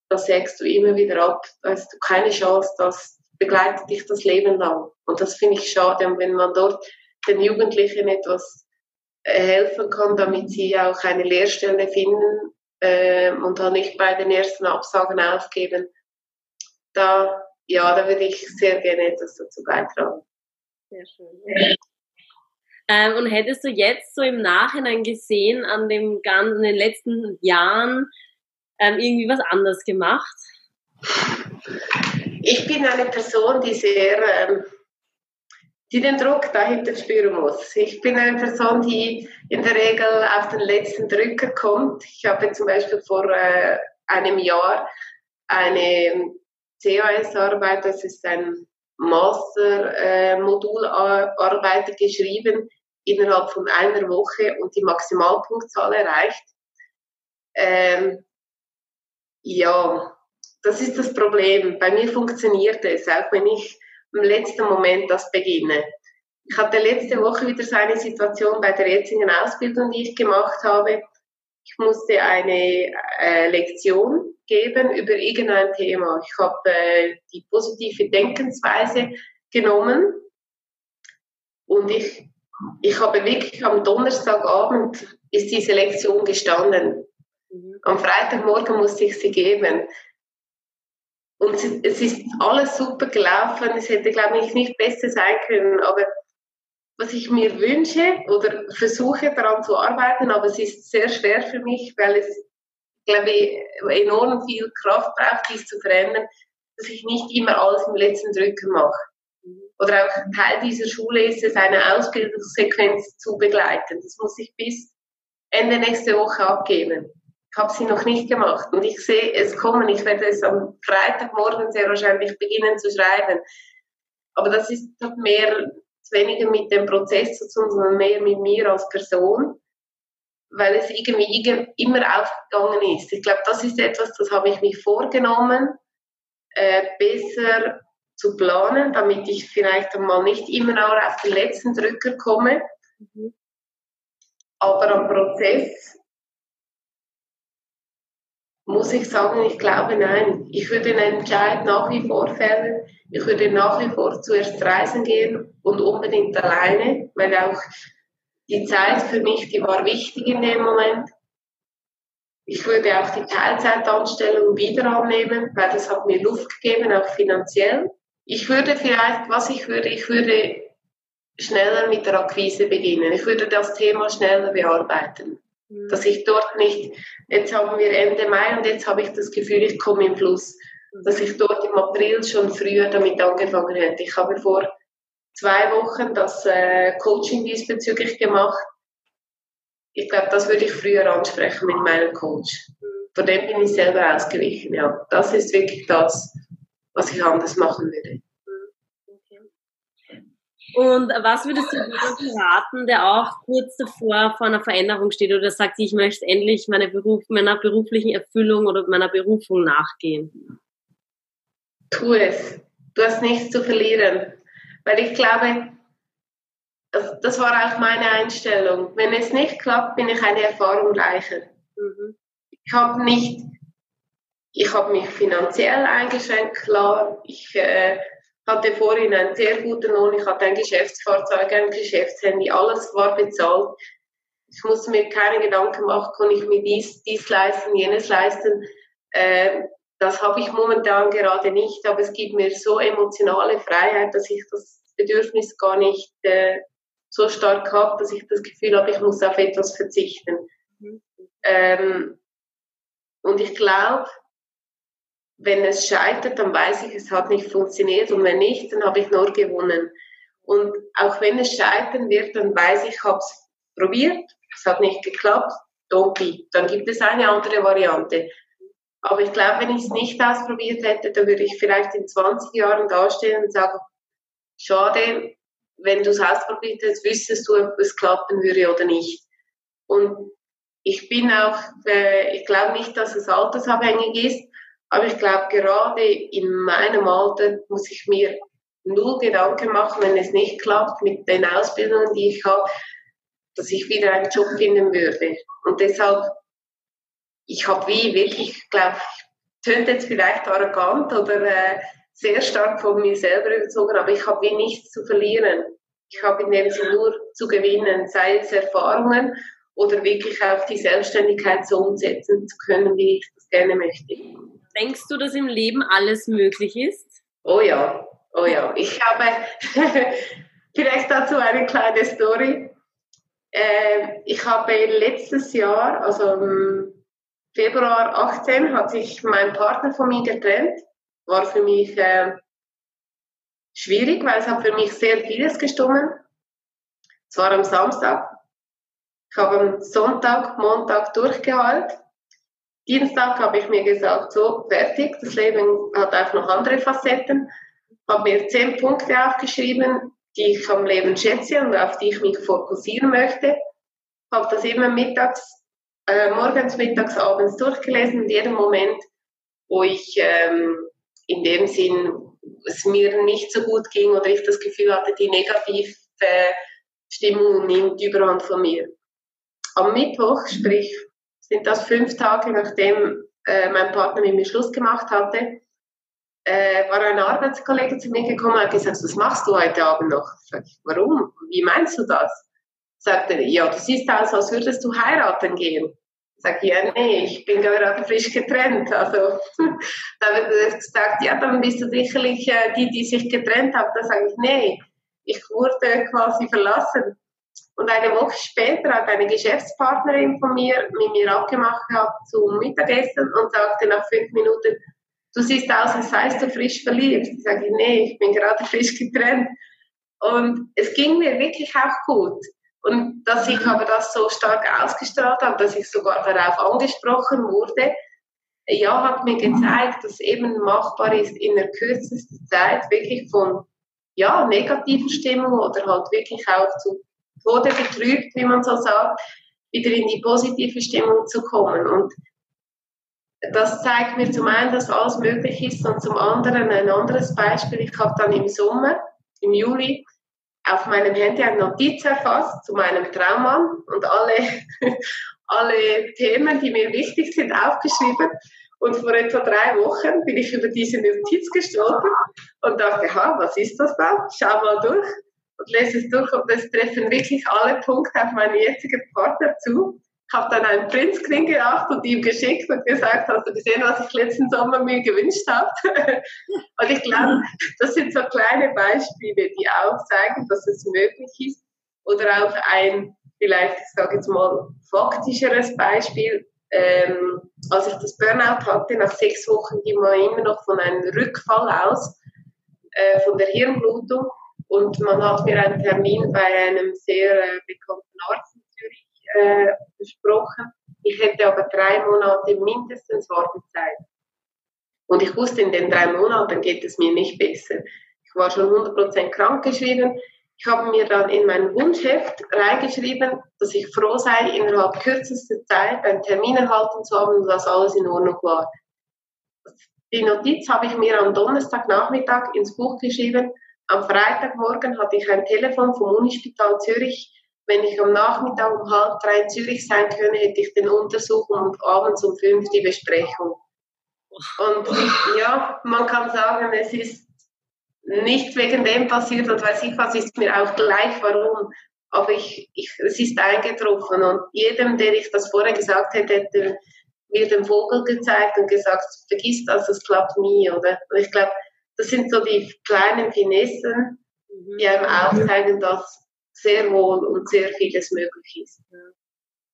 da sägst du immer wieder ab, da hast du keine Chance, das begleitet dich das Leben lang. Und das finde ich schade, wenn man dort den Jugendlichen etwas helfen kann, damit sie auch eine Lehrstelle finden äh, und dann nicht bei den ersten Absagen aufgeben, da, ja, da würde ich sehr gerne etwas dazu beitragen. Sehr schön. Ähm, und hättest du jetzt so im Nachhinein gesehen, an dem ganzen, in den letzten Jahren, ähm, irgendwie was anders gemacht? Ich bin eine Person, die sehr, ähm, die den Druck dahinter spüren muss. Ich bin eine Person, die in der Regel auf den letzten Drücker kommt. Ich habe zum Beispiel vor äh, einem Jahr eine CAS-Arbeit, das ist ein Master-Modularbeit äh, geschrieben innerhalb von einer Woche und die Maximalpunktzahl erreicht. Ähm, ja, das ist das Problem. Bei mir funktioniert es, auch wenn ich im letzten Moment das beginne. Ich hatte letzte Woche wieder so eine Situation bei der jetzigen Ausbildung, die ich gemacht habe. Ich musste eine äh, Lektion geben über irgendein Thema. Ich habe äh, die positive Denkensweise genommen und ich, ich habe wirklich am Donnerstagabend ist diese Lektion gestanden. Mhm. Am Freitagmorgen musste ich sie geben. Und es ist alles super gelaufen. Es hätte, glaube ich, nicht besser sein können. Aber was ich mir wünsche oder versuche daran zu arbeiten, aber es ist sehr schwer für mich, weil es, glaube ich, enorm viel Kraft braucht, dies zu verändern, dass ich nicht immer alles im letzten Drücken mache. Oder auch Teil dieser Schule ist es, eine Ausbildungssequenz zu begleiten. Das muss ich bis Ende nächste Woche abgeben. Ich habe sie noch nicht gemacht und ich sehe es kommen. Ich werde es am Freitagmorgen sehr wahrscheinlich beginnen zu schreiben. Aber das ist mehr weniger mit dem Prozess zu tun, sondern mehr mit mir als Person, weil es irgendwie immer aufgegangen ist. Ich glaube, das ist etwas, das habe ich mich vorgenommen, äh, besser zu planen, damit ich vielleicht einmal nicht immer nur auf den letzten Drücker komme. Mhm. Aber am Prozess muss ich sagen, ich glaube nein. Ich würde den Entscheid nach wie vor fällen. Ich würde nach wie vor zuerst reisen gehen und unbedingt alleine, weil auch die Zeit für mich, die war wichtig in dem Moment. Ich würde auch die Teilzeitanstellung wieder annehmen, weil das hat mir Luft gegeben, auch finanziell. Ich würde vielleicht, was ich würde, ich würde schneller mit der Akquise beginnen. Ich würde das Thema schneller bearbeiten. Dass ich dort nicht, jetzt haben wir Ende Mai und jetzt habe ich das Gefühl, ich komme im Fluss. Dass ich dort im April schon früher damit angefangen hätte. Ich habe vor zwei Wochen das äh, Coaching diesbezüglich gemacht. Ich glaube, das würde ich früher ansprechen mit meinem Coach. Von dem bin ich selber ausgewichen. Ja, das ist wirklich das, was ich anders machen würde. Und was würdest du jemandem raten, der auch kurz davor vor einer Veränderung steht oder sagt, ich möchte endlich meine Beruf, meiner beruflichen Erfüllung oder meiner Berufung nachgehen? Tu es. Du hast nichts zu verlieren. Weil ich glaube, das, das war auch meine Einstellung. Wenn es nicht klappt, bin ich eine Erfahrung reicher. Mhm. Ich habe nicht, ich habe mich finanziell eingeschränkt, klar. Ich äh, hatte vorhin einen sehr guten Lohn, ich hatte ein Geschäftsfahrzeug, ein Geschäftshandy, alles war bezahlt. Ich musste mir keine Gedanken machen, kann ich mir dies, dies leisten, jenes leisten. Äh, das habe ich momentan gerade nicht, aber es gibt mir so emotionale Freiheit, dass ich das Bedürfnis gar nicht äh, so stark habe, dass ich das Gefühl habe, ich muss auf etwas verzichten. Mhm. Ähm, und ich glaube, wenn es scheitert, dann weiß ich, es hat nicht funktioniert und wenn nicht, dann habe ich nur gewonnen. Und auch wenn es scheitern wird, dann weiß ich, habe es probiert, es hat nicht geklappt, don't Dann gibt es eine andere Variante. Aber ich glaube, wenn ich es nicht ausprobiert hätte, dann würde ich vielleicht in 20 Jahren dastehen und sagen, schade, wenn du es ausprobiert hättest, wüsstest du, ob es klappen würde oder nicht. Und ich bin auch, äh, ich glaube nicht, dass es altersabhängig ist, aber ich glaube, gerade in meinem Alter muss ich mir null Gedanken machen, wenn es nicht klappt mit den Ausbildungen, die ich habe, dass ich wieder einen Job finden würde. Und deshalb, ich habe wie wirklich, glaube ich, tönt jetzt vielleicht arrogant oder äh, sehr stark von mir selber überzogen, aber ich habe wie nichts zu verlieren. Ich habe in dem Sinne nur zu gewinnen, sei es Erfahrungen oder wirklich auch die Selbstständigkeit so umsetzen zu können, wie ich das gerne möchte. Denkst du, dass im Leben alles möglich ist? Oh ja, oh ja. Ich habe vielleicht dazu eine kleine Story. Äh, ich habe letztes Jahr, also im Februar 18, hat sich mein Partner von mir getrennt. War für mich äh, schwierig, weil es hat für mich sehr vieles gestummen. Es war am Samstag. Ich habe am Sonntag, Montag durchgehalten. Dienstag habe ich mir gesagt, so, fertig, das Leben hat auch noch andere Facetten. Habe mir zehn Punkte aufgeschrieben, die ich am Leben schätze und auf die ich mich fokussieren möchte. Habe das immer mittags, äh, morgens, mittags, abends durchgelesen und jeden Moment, wo ich ähm, in dem Sinn es mir nicht so gut ging oder ich das Gefühl hatte, die negative Stimmung nimmt überhand von mir. Am Mittwoch, sprich sind das fünf Tage, nachdem äh, mein Partner mit mir Schluss gemacht hatte, äh, war ein Arbeitskollege zu mir gekommen und hat gesagt, was machst du heute Abend noch? Sag ich, warum? Wie meinst du das? Sagt er, ja, du siehst aus, als würdest du heiraten gehen. Sag ich, ja, nee, ich bin gerade frisch getrennt. Also, da wird gesagt, ja, dann bist du sicherlich äh, die, die sich getrennt haben. Da sage ich, nee, ich wurde quasi verlassen. Und eine Woche später hat eine Geschäftspartnerin von mir mit mir abgemacht gehabt zum Mittagessen und sagte nach fünf Minuten, du siehst aus, als seist du frisch verliebt. Ich sage, nee, ich bin gerade frisch getrennt. Und es ging mir wirklich auch gut. Und dass ich aber das so stark ausgestrahlt habe, dass ich sogar darauf angesprochen wurde, ja, hat mir gezeigt, dass eben machbar ist, in der kürzesten Zeit wirklich von ja, negativen Stimmung oder halt wirklich auch zu Tode betrübt, wie man so sagt, wieder in die positive Stimmung zu kommen. Und das zeigt mir zum einen, dass alles möglich ist und zum anderen ein anderes Beispiel. Ich habe dann im Sommer, im Juli, auf meinem Handy eine Notiz erfasst zu meinem Traummann und alle, alle Themen, die mir wichtig sind, aufgeschrieben. Und vor etwa drei Wochen bin ich über diese Notiz gestolpert und dachte, ha, was ist das da? Schau mal durch und lese es durch und es treffen wirklich alle Punkte auf meinen jetzigen Partner zu. Ich habe dann einen Printscreen gemacht und ihm geschickt und gesagt, hast du gesehen, was ich letzten Sommer mir gewünscht habe? und ich glaube, das sind so kleine Beispiele, die auch zeigen, dass es möglich ist. Oder auch ein, vielleicht, ich sage jetzt mal, faktischeres Beispiel, ähm, als ich das Burnout hatte, nach sechs Wochen ging man immer noch von einem Rückfall aus, äh, von der Hirnblutung. Und man hat mir einen Termin bei einem sehr äh, bekannten Arzt in Zürich äh, besprochen. Ich hätte aber drei Monate mindestens Wartezeit. Und ich wusste, in den drei Monaten geht es mir nicht besser. Ich war schon 100% krankgeschrieben. Ich habe mir dann in mein Wunschheft reingeschrieben, dass ich froh sei, innerhalb kürzester Zeit einen Termin erhalten zu haben und dass alles in Ordnung war. Die Notiz habe ich mir am Donnerstagnachmittag ins Buch geschrieben. Am Freitagmorgen hatte ich ein Telefon vom Unispital Zürich. Wenn ich am Nachmittag um halb drei in Zürich sein könnte, hätte ich den Untersuch und abends um fünf die Besprechung. Und ja, man kann sagen, es ist nicht wegen dem passiert und weiß ich was, ist mir auch gleich warum. Aber ich, ich, es ist eingetroffen und jedem, der ich das vorher gesagt hätte, hätte mir den Vogel gezeigt und gesagt, vergiss das, das klappt nie, oder? Und ich glaube, das sind so die kleinen Finessen, die einem aufzeigen, dass sehr wohl und sehr vieles möglich ist. Ja,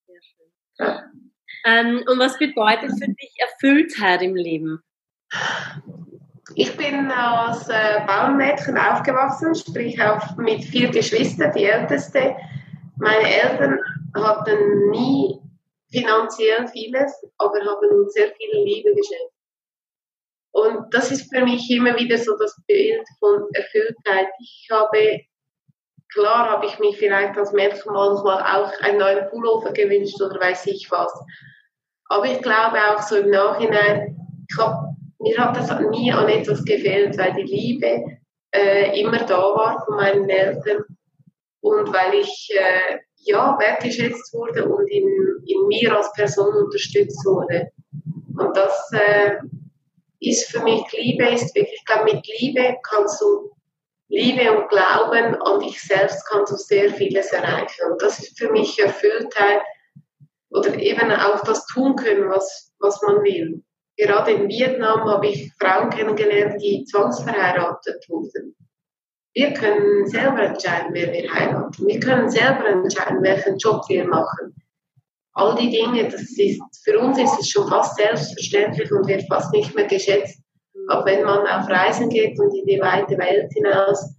sehr schön. Ja. Ähm, und was bedeutet für dich Erfülltheit im Leben? Ich bin als äh, Bauernmädchen aufgewachsen, sprich auch mit vier Geschwistern, die älteste. Meine Eltern hatten nie finanziell vieles, aber haben uns sehr viel Liebe geschenkt. Und das ist für mich immer wieder so das Bild von Erfülltheit. Ich habe, klar habe ich mich vielleicht als Mädchen manchmal auch einen neuen Pullover gewünscht oder weiß ich was. Aber ich glaube auch so im Nachhinein, habe mir hat das nie an etwas gefehlt, weil die Liebe äh, immer da war von meinen Eltern und weil ich äh, ja wertgeschätzt wurde und in, in mir als Person unterstützt wurde. Und das äh, ist für mich Liebe, ist wirklich, ich glaube, mit Liebe kannst du Liebe und Glauben an dich selbst kannst du sehr vieles erreichen. Und das ist für mich Erfülltheit oder eben auch das tun können, was, was man will gerade in Vietnam habe ich Frauen kennengelernt, die zwangsverheiratet wurden. Wir können selber entscheiden, wer wir heiraten. Wir können selber entscheiden, welchen Job wir machen. All die Dinge, das ist, für uns ist es schon fast selbstverständlich und wird fast nicht mehr geschätzt. Aber wenn man auf Reisen geht und in die weite Welt hinaus,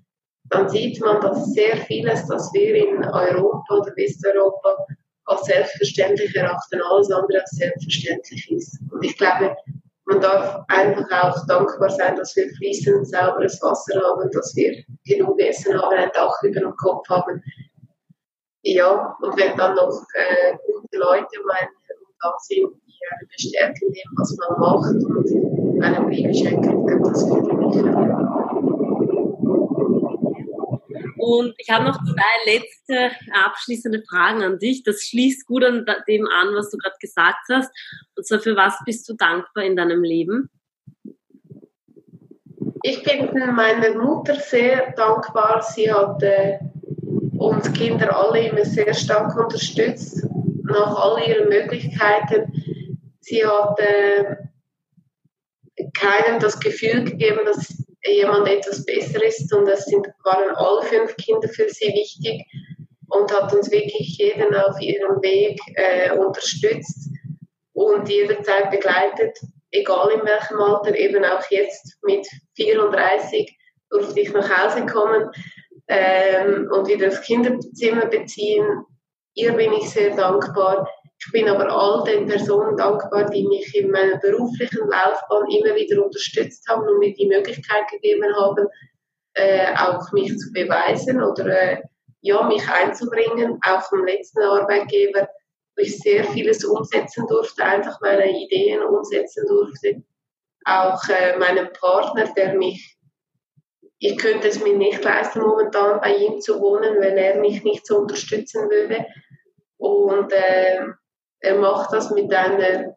dann sieht man, dass sehr vieles, das wir in Europa oder Westeuropa als selbstverständlich erachten, alles andere als selbstverständlich ist. Und ich glaube, man darf einfach auch dankbar sein, dass wir fließend sauberes Wasser haben, dass wir genug Essen haben, ein Dach über dem Kopf haben. Ja, und wenn dann noch äh, gute Leute um einen herum da sind, die einen bestärken in dem, was man macht und einem Liebe schenken, das für mich und ich habe noch zwei letzte abschließende Fragen an dich. Das schließt gut an dem an, was du gerade gesagt hast. Und zwar, für was bist du dankbar in deinem Leben? Ich bin meiner Mutter sehr dankbar. Sie hat äh, uns Kinder alle immer sehr stark unterstützt, nach all ihren Möglichkeiten. Sie hat äh, keinem das Gefühl gegeben, dass jemand etwas besser ist und es sind, waren alle fünf Kinder für sie wichtig und hat uns wirklich jeden auf ihrem Weg äh, unterstützt und jederzeit begleitet, egal in welchem Alter, eben auch jetzt mit 34 durfte ich nach Hause kommen ähm, und wieder das Kinderzimmer beziehen. Ihr bin ich sehr dankbar. Ich bin aber all den Personen dankbar, die mich in meiner beruflichen Laufbahn immer wieder unterstützt haben und mir die Möglichkeit gegeben haben, äh, auch mich zu beweisen oder äh, ja, mich einzubringen. Auch vom letzten Arbeitgeber wo ich sehr vieles umsetzen durfte, einfach meine Ideen umsetzen durfte. Auch äh, meinem Partner, der mich, ich könnte es mir nicht leisten, momentan bei ihm zu wohnen, wenn er mich nicht so unterstützen würde. Und äh, er macht das mit einer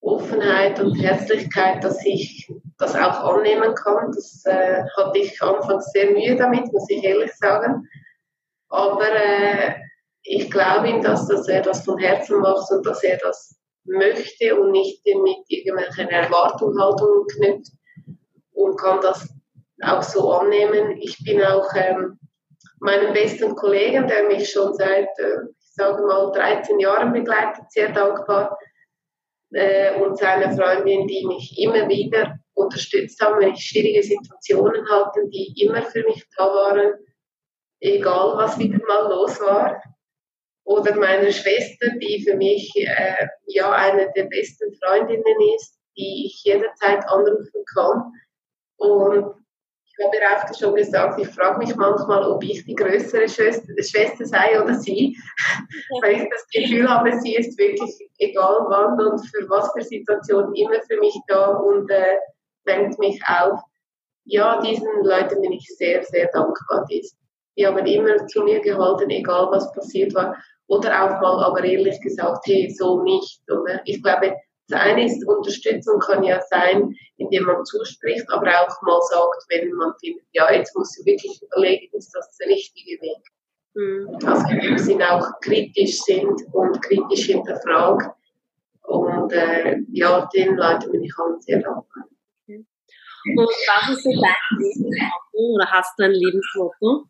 Offenheit und Herzlichkeit, dass ich das auch annehmen kann. Das äh, hatte ich anfangs sehr Mühe damit, muss ich ehrlich sagen. Aber äh, ich glaube ihm, dass, dass er das von Herzen macht und dass er das möchte und nicht mit irgendwelchen Erwartungshaltungen knüpft und kann das auch so annehmen. Ich bin auch ähm, meinem besten Kollegen, der mich schon seit, äh, ich sage mal, 13 Jahren begleitet, sehr dankbar. Äh, und seiner Freundin, die mich immer wieder unterstützt haben, wenn ich schwierige Situationen hatte, die immer für mich da waren, egal was wieder mal los war. Oder meine Schwester, die für mich äh, ja eine der besten Freundinnen ist, die ich jederzeit anrufen kann. Und habe ja auch schon gesagt, ich frage mich manchmal, ob ich die größere Schwester, Schwester sei oder sie, weil ich das Gefühl habe, sie ist wirklich egal wann und für was für Situationen immer für mich da und äh, fängt mich auf. Ja, diesen Leuten bin ich sehr, sehr dankbar. Die, haben immer zu mir gehalten, egal was passiert war. Oder auch mal aber ehrlich gesagt, hey, so nicht. Oder? Ich glaube, das eine ist, Unterstützung kann ja sein, indem man zuspricht, aber auch mal sagt, wenn man findet, ja, jetzt muss ich wirklich überlegen, ist das der richtige Weg. Mhm. Also dem Sinn auch kritisch sind und kritisch hinterfragt. Und äh, ja, den Leuten bin ich auch sehr dankbar. Und was ist so dein Lebensmotto oder hast du ein Lebensmotto?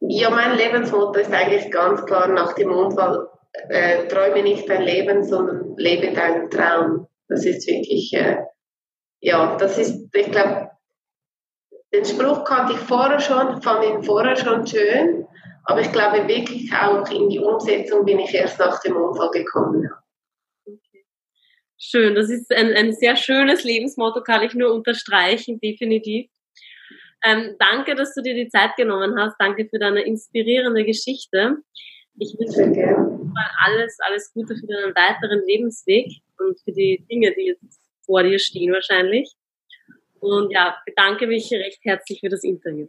Ja, mein Lebensmotto ist eigentlich ganz klar nach dem Unfall, äh, träume nicht dein Leben, sondern lebe deinen Traum. Das ist wirklich, äh, ja, das ist, ich glaube, den Spruch kannte ich vorher schon, fand ihn vorher schon schön, aber ich glaube wirklich auch in die Umsetzung bin ich erst nach dem Unfall gekommen. Schön, das ist ein, ein sehr schönes Lebensmotto, kann ich nur unterstreichen, definitiv. Ähm, danke, dass du dir die Zeit genommen hast. Danke für deine inspirierende Geschichte. Ich wünsche dir alles, alles Gute für deinen weiteren Lebensweg und für die Dinge, die jetzt vor dir stehen wahrscheinlich. Und ja, bedanke mich recht herzlich für das Interview.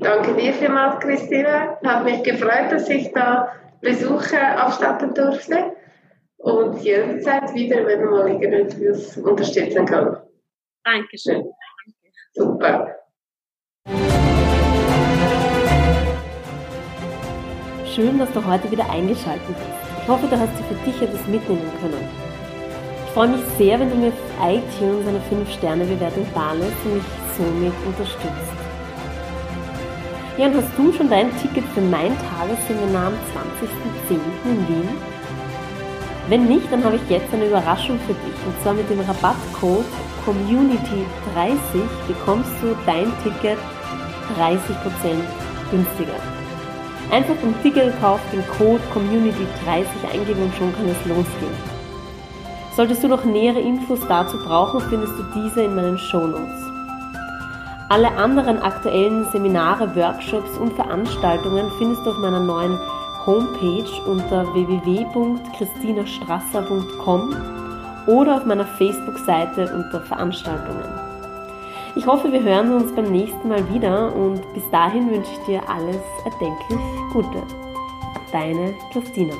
Danke dir vielmals, Christina. Hat mich gefreut, dass ich da Besuche abstatten durfte und jederzeit wieder, wenn man mal irgendetwas unterstützen kann. Dankeschön. Super. Schön, dass du heute wieder eingeschaltet bist. Ich hoffe, du hast dir für dich etwas mitnehmen können. Ich freue mich sehr, wenn du mir auf iTunes eine 5-Sterne-Bewertung dalässt und mich somit unterstützt. Ja, und hast du schon dein Ticket für mein Tagesseminar am 20.10. in Wien? Wenn nicht, dann habe ich jetzt eine Überraschung für dich. Und zwar mit dem Rabattcode Community30 bekommst du dein Ticket 30% günstiger. Einfach beim Ticketkauf den Code Community30 eingeben und schon kann es losgehen. Solltest du noch nähere Infos dazu brauchen, findest du diese in meinen Shownotes. Alle anderen aktuellen Seminare, Workshops und Veranstaltungen findest du auf meiner neuen Homepage unter www.christinastrasser.com oder auf meiner Facebook-Seite unter Veranstaltungen. Ich hoffe, wir hören uns beim nächsten Mal wieder und bis dahin wünsche ich dir alles erdenklich Gute. Deine Christina.